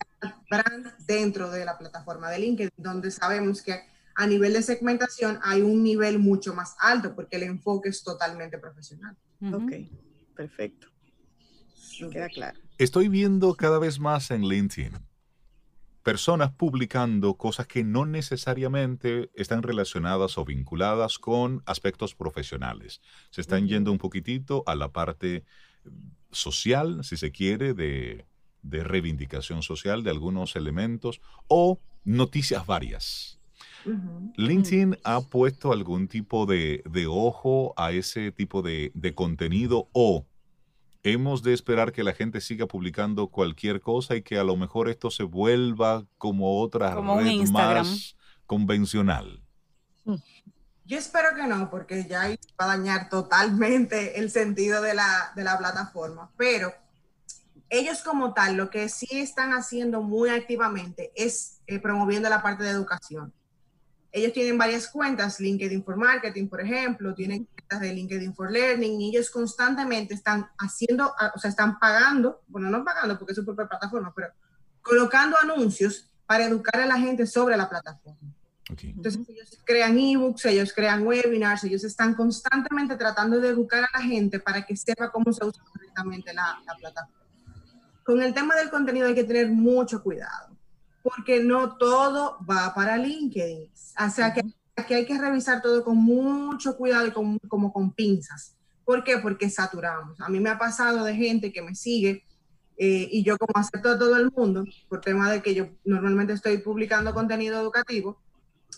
brand dentro de la plataforma de LinkedIn, donde sabemos que a nivel de segmentación hay un nivel mucho más alto porque el enfoque es totalmente profesional. Uh -huh. Ok, perfecto. Queda claro. Estoy viendo cada vez más en LinkedIn personas publicando cosas que no necesariamente están relacionadas o vinculadas con aspectos profesionales. Se están yendo un poquitito a la parte social, si se quiere, de, de reivindicación social de algunos elementos o noticias varias. Uh -huh. LinkedIn uh -huh. ha puesto algún tipo de, de ojo a ese tipo de, de contenido o hemos de esperar que la gente siga publicando cualquier cosa y que a lo mejor esto se vuelva como otra como red más convencional. Yo espero que no, porque ya va a dañar totalmente el sentido de la, de la plataforma, pero ellos como tal lo que sí están haciendo muy activamente es eh, promoviendo la parte de educación. Ellos tienen varias cuentas, LinkedIn for Marketing, por ejemplo, tienen cuentas de LinkedIn for Learning, y ellos constantemente están haciendo, o sea, están pagando, bueno, no pagando porque es su propia plataforma, pero colocando anuncios para educar a la gente sobre la plataforma. Okay. Entonces, ellos crean ebooks, ellos crean webinars, ellos están constantemente tratando de educar a la gente para que sepa cómo se usa correctamente la, la plataforma. Con el tema del contenido hay que tener mucho cuidado porque no todo va para LinkedIn. O sea que, que hay que revisar todo con mucho cuidado y con, como con pinzas. ¿Por qué? Porque saturamos. A mí me ha pasado de gente que me sigue eh, y yo como acepto a todo el mundo, por tema de que yo normalmente estoy publicando contenido educativo,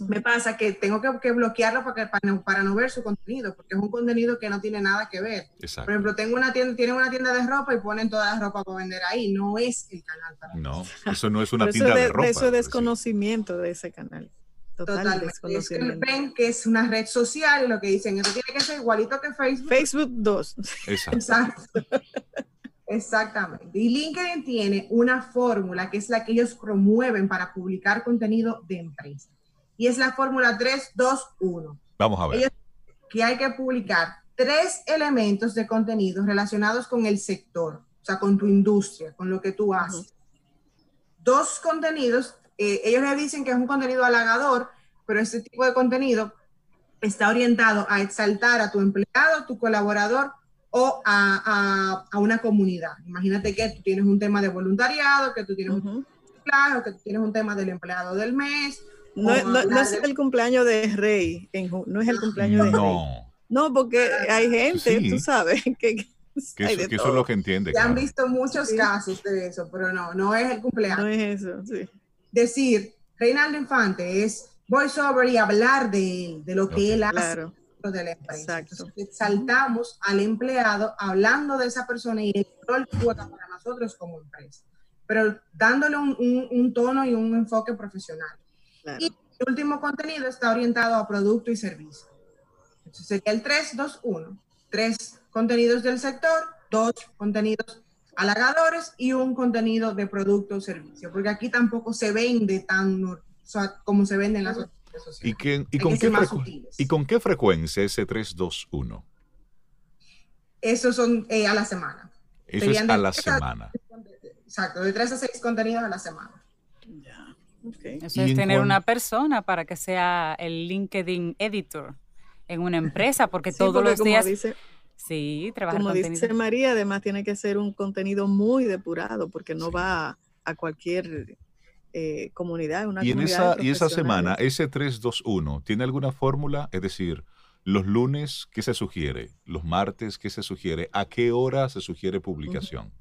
me pasa que tengo que, bloquearlo para, para, no ver su contenido, porque es un contenido que no tiene nada que ver. Por ejemplo, tengo una tienda, tienen una tienda de ropa y ponen toda la ropa para vender ahí. No es el canal para No, eso no es una tienda de, ropa. Eso es desconocimiento de ese canal. Total Desconocimiento. Es que ven que es una red social lo que dicen, eso tiene que ser igualito que Facebook. Facebook 2. Exacto. Exactamente. Y LinkedIn tiene una fórmula que es la que ellos promueven para publicar contenido de empresa y es la fórmula 321. Vamos a ver. que hay que publicar tres elementos de contenido relacionados con el sector, o sea, con tu industria, con lo que tú haces. Dos contenidos, eh, ellos le dicen que es un contenido halagador, pero este tipo de contenido está orientado a exaltar a tu empleado, tu colaborador o a, a, una comunidad. Imagínate que tú tienes un tema de voluntariado, que tú tienes un claro, que tú tienes un tema del empleado del mes, no, es el cumpleaños de Rey, no es el cumpleaños de Rey. No, porque hay gente, tú sabes, que, eso, es lo que entiende. Ya han visto muchos casos de eso, pero no, no es el cumpleaños. No es eso, sí. Decir, Reinaldo Infante es voiceover y hablar de él, de lo que él hace de la empresa. exaltamos al empleado hablando de esa persona y el rol que juega para nosotros como empresa, pero dándole un tono y un enfoque profesional. Y el último contenido está orientado a producto y servicio. Entonces sería el 3, 2, 1. Tres contenidos del sector, dos contenidos halagadores y un contenido de producto o servicio. Porque aquí tampoco se vende tan como se vende en las otras sociales. ¿Y, y, con qué ¿Y con qué frecuencia ese 3, 2, 1? Esos son eh, a la semana. Eso es a la semana. exacto, de 3 a 6 contenidos a la semana. Eso es tener una persona para que sea el LinkedIn editor en una empresa, porque todos los días... sí, trabajar Como dice María, además tiene que ser un contenido muy depurado, porque no va a cualquier eh, comunidad. Una y en esa, y esa semana, ese 321, ¿tiene alguna fórmula? Es decir, los lunes, ¿qué se sugiere? Los martes, ¿qué se sugiere? ¿A qué hora se sugiere publicación?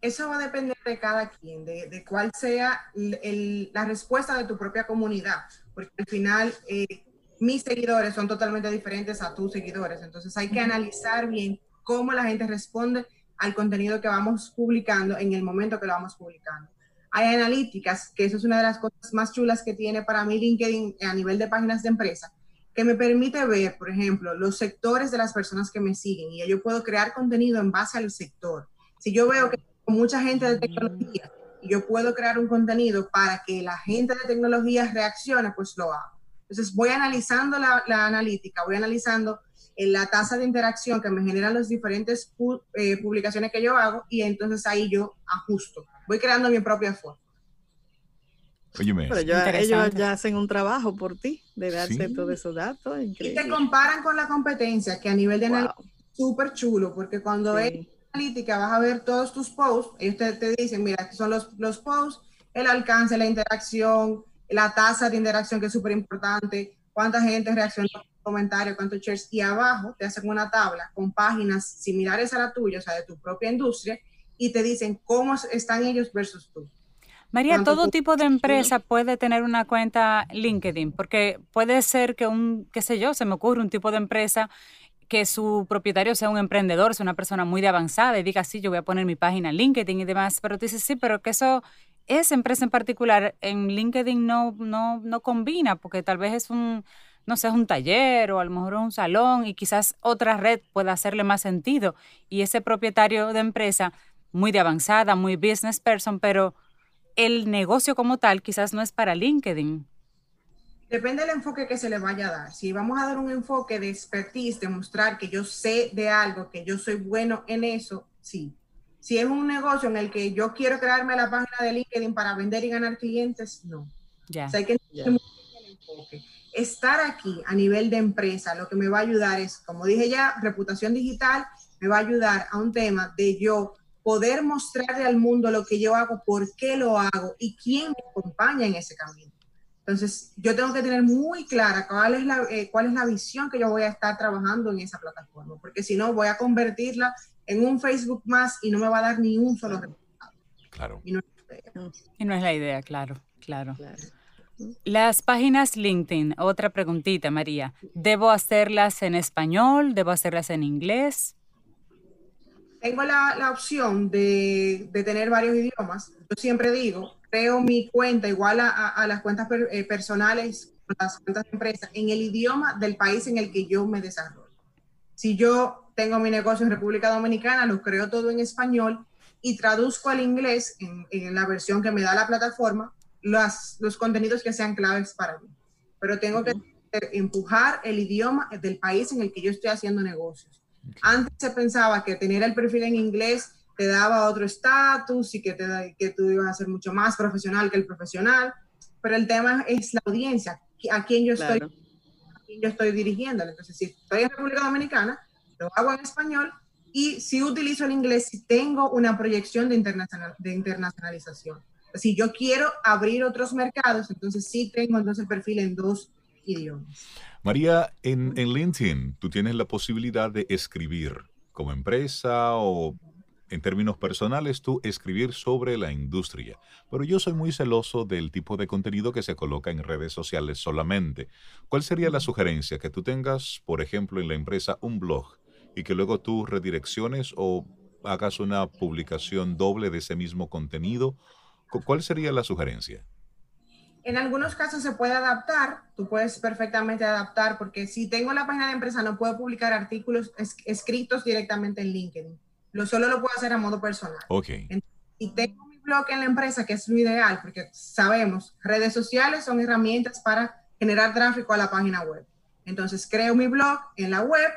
eso va a depender de cada quien, de, cuál sea la respuesta de tu propia comunidad, porque al final eh, mis seguidores son totalmente diferentes a tus seguidores, entonces hay que analizar bien cómo la gente responde al contenido que vamos publicando en el momento que lo vamos publicando. Hay analíticas, que eso es una de las cosas más chulas que tiene para mí LinkedIn a nivel de páginas de empresa, que me permite ver, por ejemplo, los sectores de las personas que me siguen y yo puedo crear contenido en base al sector. Si yo veo que mucha gente de tecnología y yo puedo crear un contenido para que la gente de tecnología reaccione, pues lo hago. Entonces voy analizando la, analítica, voy analizando eh, la tasa de interacción que me generan las diferentes eh, publicaciones que yo hago y entonces ahí yo ajusto. Voy creando mi propia forma. Pero ellos ya hacen un trabajo por ti de darte todos esos datos. Y te comparan con la competencia, que a nivel de análisis es súper chulo, porque cuando es analítica vas a ver todos tus posts, ellos te, te dicen, mira, estos son los, los posts, el alcance, la interacción, la tasa de interacción que es súper importante, cuánta gente reaccionó a comentario, cuántos shares, y abajo te hacen una tabla con páginas similares a la tuya, o sea, de tu propia industria, y te dicen cómo están ellos versus tú. María, todo tipo de empresa puede tener una cuenta LinkedIn, porque puede ser que un, qué sé yo, se me ocurre un tipo de empresa que su propietario sea un emprendedor, sea una persona muy de avanzada y diga, sí, yo voy a poner mi página en LinkedIn y demás, pero tú dices, sí, pero que eso, esa empresa en particular en LinkedIn no, no, no combina, porque tal vez es un, no sé, es un taller o a lo mejor un salón y quizás otra red pueda hacerle más sentido. Y ese propietario de empresa, muy de avanzada, muy business person, pero el negocio como tal quizás no es para LinkedIn. Depende del enfoque que se le vaya a dar. Si vamos a dar un enfoque de expertise, demostrar que yo sé de algo, que yo soy bueno en eso, sí. Si es un negocio en el que yo quiero crearme la página de LinkedIn para vender y ganar clientes, no. Ya. O sea, hay que el enfoque. Estar aquí a nivel de empresa, lo que me va a ayudar es, como dije ya, reputación digital, me va a ayudar a un tema de yo poder mostrarle al mundo lo que yo hago, por qué lo hago y quién me acompaña en ese camino. Entonces, yo tengo que tener muy clara cuál es, la, eh, cuál es la visión que yo voy a estar trabajando en esa plataforma, porque si no, voy a convertirla en un Facebook más y no me va a dar ni un solo resultado. Claro. Y no, y no es la idea, claro, claro. Las páginas LinkedIn, otra preguntita, María. ¿Debo hacerlas en español? ¿Debo hacerlas en inglés? Tengo la, la opción de, de, tener varios idiomas. Yo siempre digo, creo mi cuenta igual a, a, a las cuentas per, eh, personales, las cuentas de empresa, en el idioma del país en el que yo me desarrollo. Si yo tengo mi negocio en República Dominicana, lo creo todo en español y traduzco al inglés en, en la versión que me da la plataforma las, los contenidos que sean claves para mí. Pero tengo que empujar el idioma del país en el que yo estoy haciendo negocios. Antes se pensaba que tener el perfil en inglés te daba otro estatus y que, te, que tú ibas a ser mucho más profesional que el profesional, pero el tema es la audiencia, a quién yo estoy, claro. Quién yo estoy dirigiendo. Entonces, si estoy en República Dominicana, lo hago en español y si utilizo el inglés, si tengo una proyección de, internacional, de internacionalización. Si yo quiero abrir otros mercados, entonces sí tengo entonces el perfil en dos idiomas. María, en, en LinkedIn tú tienes la posibilidad de escribir como empresa o en términos personales, tú escribir sobre la industria. Pero yo soy muy celoso del tipo de contenido que se coloca en redes sociales solamente. ¿Cuál sería la sugerencia? Que tú tengas, por ejemplo, en la empresa un blog y que luego tú redirecciones o hagas una publicación doble de ese mismo contenido. ¿Cuál sería la sugerencia? En algunos casos se puede adaptar, tú puedes perfectamente adaptar, porque si tengo la página de empresa no puedo publicar artículos es escritos directamente en LinkedIn. Lo solo lo puedo hacer a modo personal. Ok. Y tengo mi blog en la empresa, que es lo ideal, porque sabemos, redes sociales son herramientas para generar tráfico a la página web. Entonces creo mi blog en la web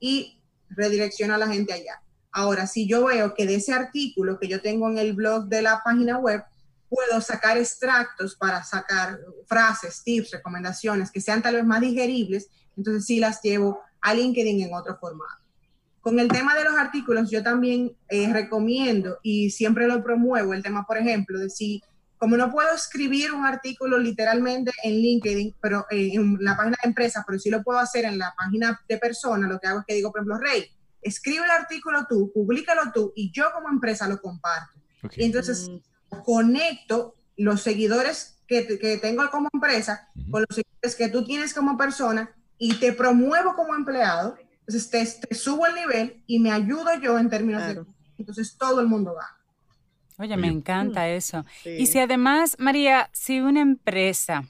y redirecciono a la gente allá. Ahora, si yo veo que de ese artículo que yo tengo en el blog de la página web, puedo sacar extractos para sacar frases, tips, recomendaciones que sean tal vez más digeribles, entonces sí las llevo a LinkedIn en otro formato. Con el tema de los artículos, yo también eh, recomiendo y siempre lo promuevo, el tema, por ejemplo, de si, como no puedo escribir un artículo literalmente en LinkedIn, pero eh, en la página de empresa, pero sí lo puedo hacer en la página de persona, lo que hago es que digo, por ejemplo, Rey, escribe el artículo tú, públicalo tú y yo como empresa lo comparto. Okay. Y entonces mm. conecto los seguidores que, que, tengo como empresa uh -huh. con los seguidores que tú tienes como persona y te promuevo como empleado. Entonces te, te subo el nivel y me ayudo yo en términos claro. de... Entonces todo el mundo va. Oye, me encanta eso. Sí. Y si además, María, si una empresa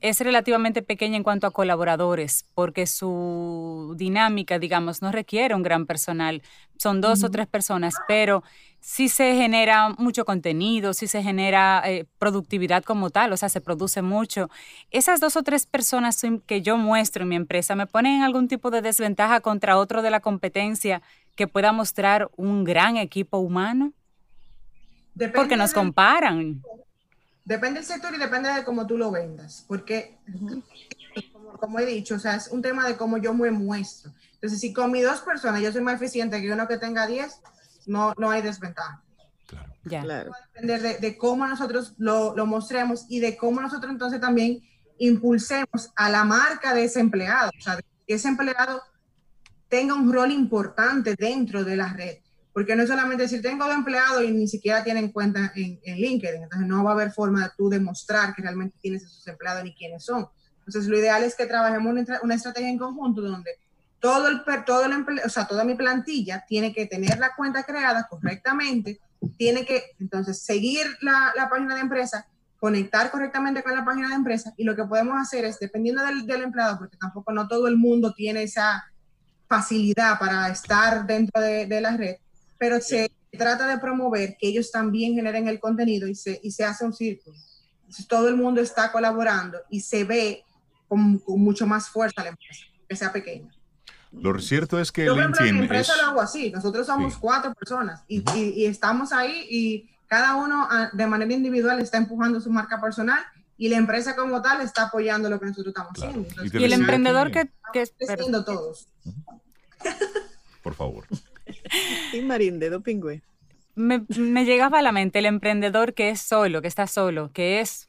es relativamente pequeña en cuanto a colaboradores, porque su dinámica, digamos, no requiere un gran personal. Son dos uh -huh. o tres personas, pero sí se genera mucho contenido, sí se genera eh, productividad como tal, o sea, se produce mucho. Esas dos o tres personas que yo muestro en mi empresa me ponen en algún tipo de desventaja contra otro de la competencia que pueda mostrar un gran equipo humano. Depende porque nos del... Depende del sector y depende de cómo tú lo vendas, porque, como, como, he dicho, o sea, es un tema de cómo yo me muestro. Entonces, si con mis dos personas yo soy más eficiente que uno que tenga 10, no, no hay desventaja. Claro. Ya. Claro. Va a depender de, de, cómo nosotros lo, lo, mostremos y de cómo nosotros entonces también impulsemos a la marca de ese empleado. O sea, que ese empleado tenga un rol importante dentro de la red. Porque no es solamente decir, tengo dos empleados y ni siquiera tienen cuenta en, en, LinkedIn. Entonces no va a haber forma de tú demostrar que realmente tienes esos empleados ni quiénes son. Entonces lo ideal es que trabajemos una, una estrategia en conjunto donde todo el, todo el empleo, o sea, toda mi plantilla tiene que tener la cuenta creada correctamente, tiene que entonces seguir la, la página de empresa, conectar correctamente con la página de empresa y lo que podemos hacer es, dependiendo del, del empleado, porque tampoco no todo el mundo tiene esa facilidad para estar dentro de, de la red, pero se trata de promover que ellos también generen el contenido y se, y se hace un círculo. Entonces todo el mundo está colaborando y se ve con, con mucho más fuerza la empresa, que sea pequeña. Lo cierto es que Yo, LinkedIn en mi empresa es... lo hago así. Nosotros somos sí. cuatro personas y, uh -huh. y, y, estamos ahí y cada uno ah, de manera individual está empujando su marca personal y la empresa como tal está apoyando lo que nosotros estamos claro. haciendo. Entonces, y, el emprendedor que, que creciendo todos. Uh -huh. Por favor. Y Marín, dedo pingüe. me, me llegaba a la mente el emprendedor que es solo, que está solo, que es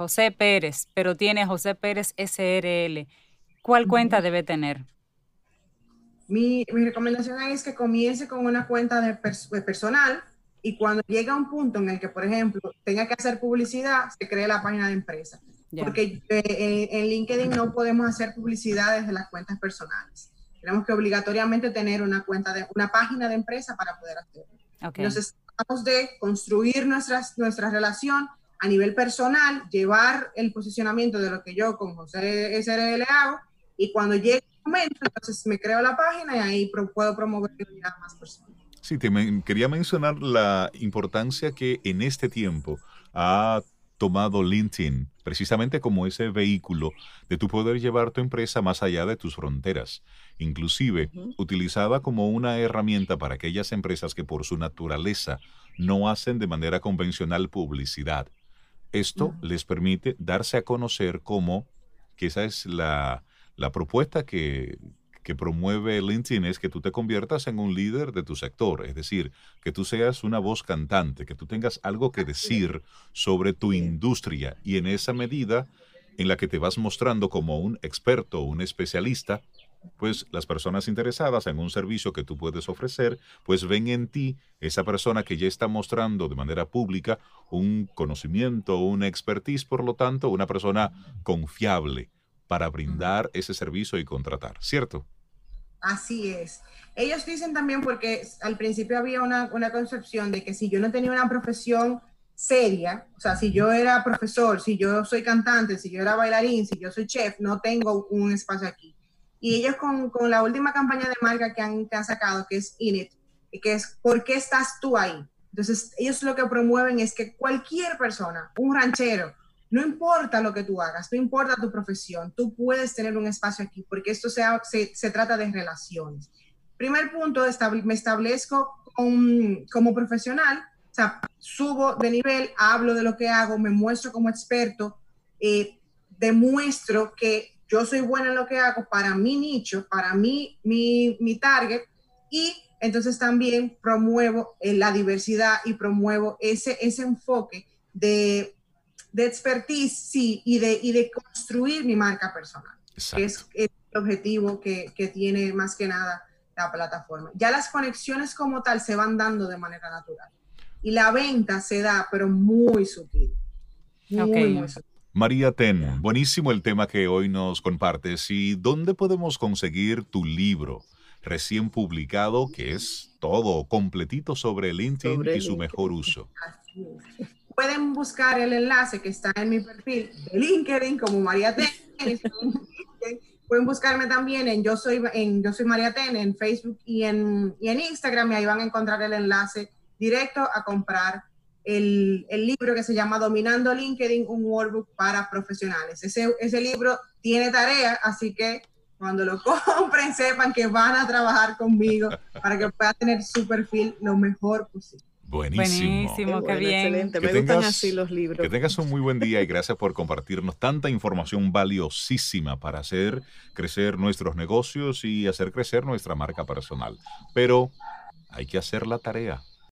José Pérez, pero tiene José Pérez SRL. ¿Cuál cuenta debe tener? Mi, mi recomendación es que comience con una cuenta de, personal y cuando llega un punto en el que, por ejemplo, tenga que hacer publicidad, se cree la página de empresa. Porque eh, en LinkedIn no podemos hacer publicidad desde las cuentas personales. Tenemos que obligatoriamente tener una cuenta de una página de empresa para poder hacerlo. Entonces, tratamos de construir nuestras, nuestra relación a nivel personal, llevar el posicionamiento de lo que yo con José SRL hago y cuando llegue el momento, entonces me creo la página y ahí puedo promover a más personas. Sí, te quería mencionar la importancia que en este tiempo ha tomado LinkedIn precisamente como ese vehículo de tu poder llevar tu empresa más allá de tus fronteras, inclusive utilizada como una herramienta para aquellas empresas que por su naturaleza no hacen de manera convencional publicidad. Esto les permite darse a conocer como, que esa es la, la propuesta que, que promueve LinkedIn es que tú te conviertas en un líder de tu sector, es decir, que tú seas una voz cantante, que tú tengas algo que decir sobre tu industria. Y en esa medida en la que te vas mostrando como un experto, un especialista, pues las personas interesadas en un servicio que tú puedes ofrecer, pues ven en ti esa persona que ya está mostrando de manera pública un conocimiento, una expertise, por lo tanto, una persona confiable para brindar ese servicio y contratar, ¿cierto? Así es. Ellos dicen también, porque al principio había una, concepción de que si yo no tenía una profesión seria, o sea, si yo era profesor, si yo soy cantante, si yo era bailarín, si yo soy chef, no tengo un espacio aquí. Y ellos con, la última campaña de marca que han, que han sacado, que es Init, que es ¿por qué estás tú ahí? Entonces, ellos lo que promueven es que cualquier persona, un ranchero, no importa lo que tú hagas, no importa tu profesión, tú puedes tener un espacio aquí porque esto sea, se, se trata de relaciones. Primer punto, me establezco como profesional, o sea, subo de nivel, hablo de lo que hago, me muestro como experto, eh, demuestro que yo soy buena en lo que hago para mi nicho, para mí, mi, mi target, y entonces también promuevo eh, la diversidad y promuevo ese, ese enfoque de de expertise, sí, y de, y de construir mi marca personal, que es, el objetivo que, que, tiene más que nada la plataforma. Ya las conexiones como tal se van dando de manera natural. Y la venta se da, pero muy sutil. Muy, sutil. María Ten, buenísimo el tema que hoy nos compartes. ¿Y dónde podemos conseguir tu libro recién publicado, que es todo completito sobre LinkedIn y su mejor uso? Pueden buscar el enlace que está en mi perfil de LinkedIn como María Ten. pueden buscarme también en Yo Soy, en Yo Soy María Ten en Facebook y en, y en Instagram y ahí van a encontrar el enlace directo a comprar el, el, libro que se llama Dominando LinkedIn, un workbook para profesionales. Ese, ese libro tiene tarea, así que cuando lo compren sepan que van a trabajar conmigo para que puedan tener su perfil lo mejor posible. Buenísimo. Buenísimo, qué, bien. Excelente. Me gustan así los libros. Que tengas un muy buen día y gracias por compartirnos tanta información valiosísima para hacer crecer nuestros negocios y hacer crecer nuestra marca personal. Pero hay que hacer la tarea.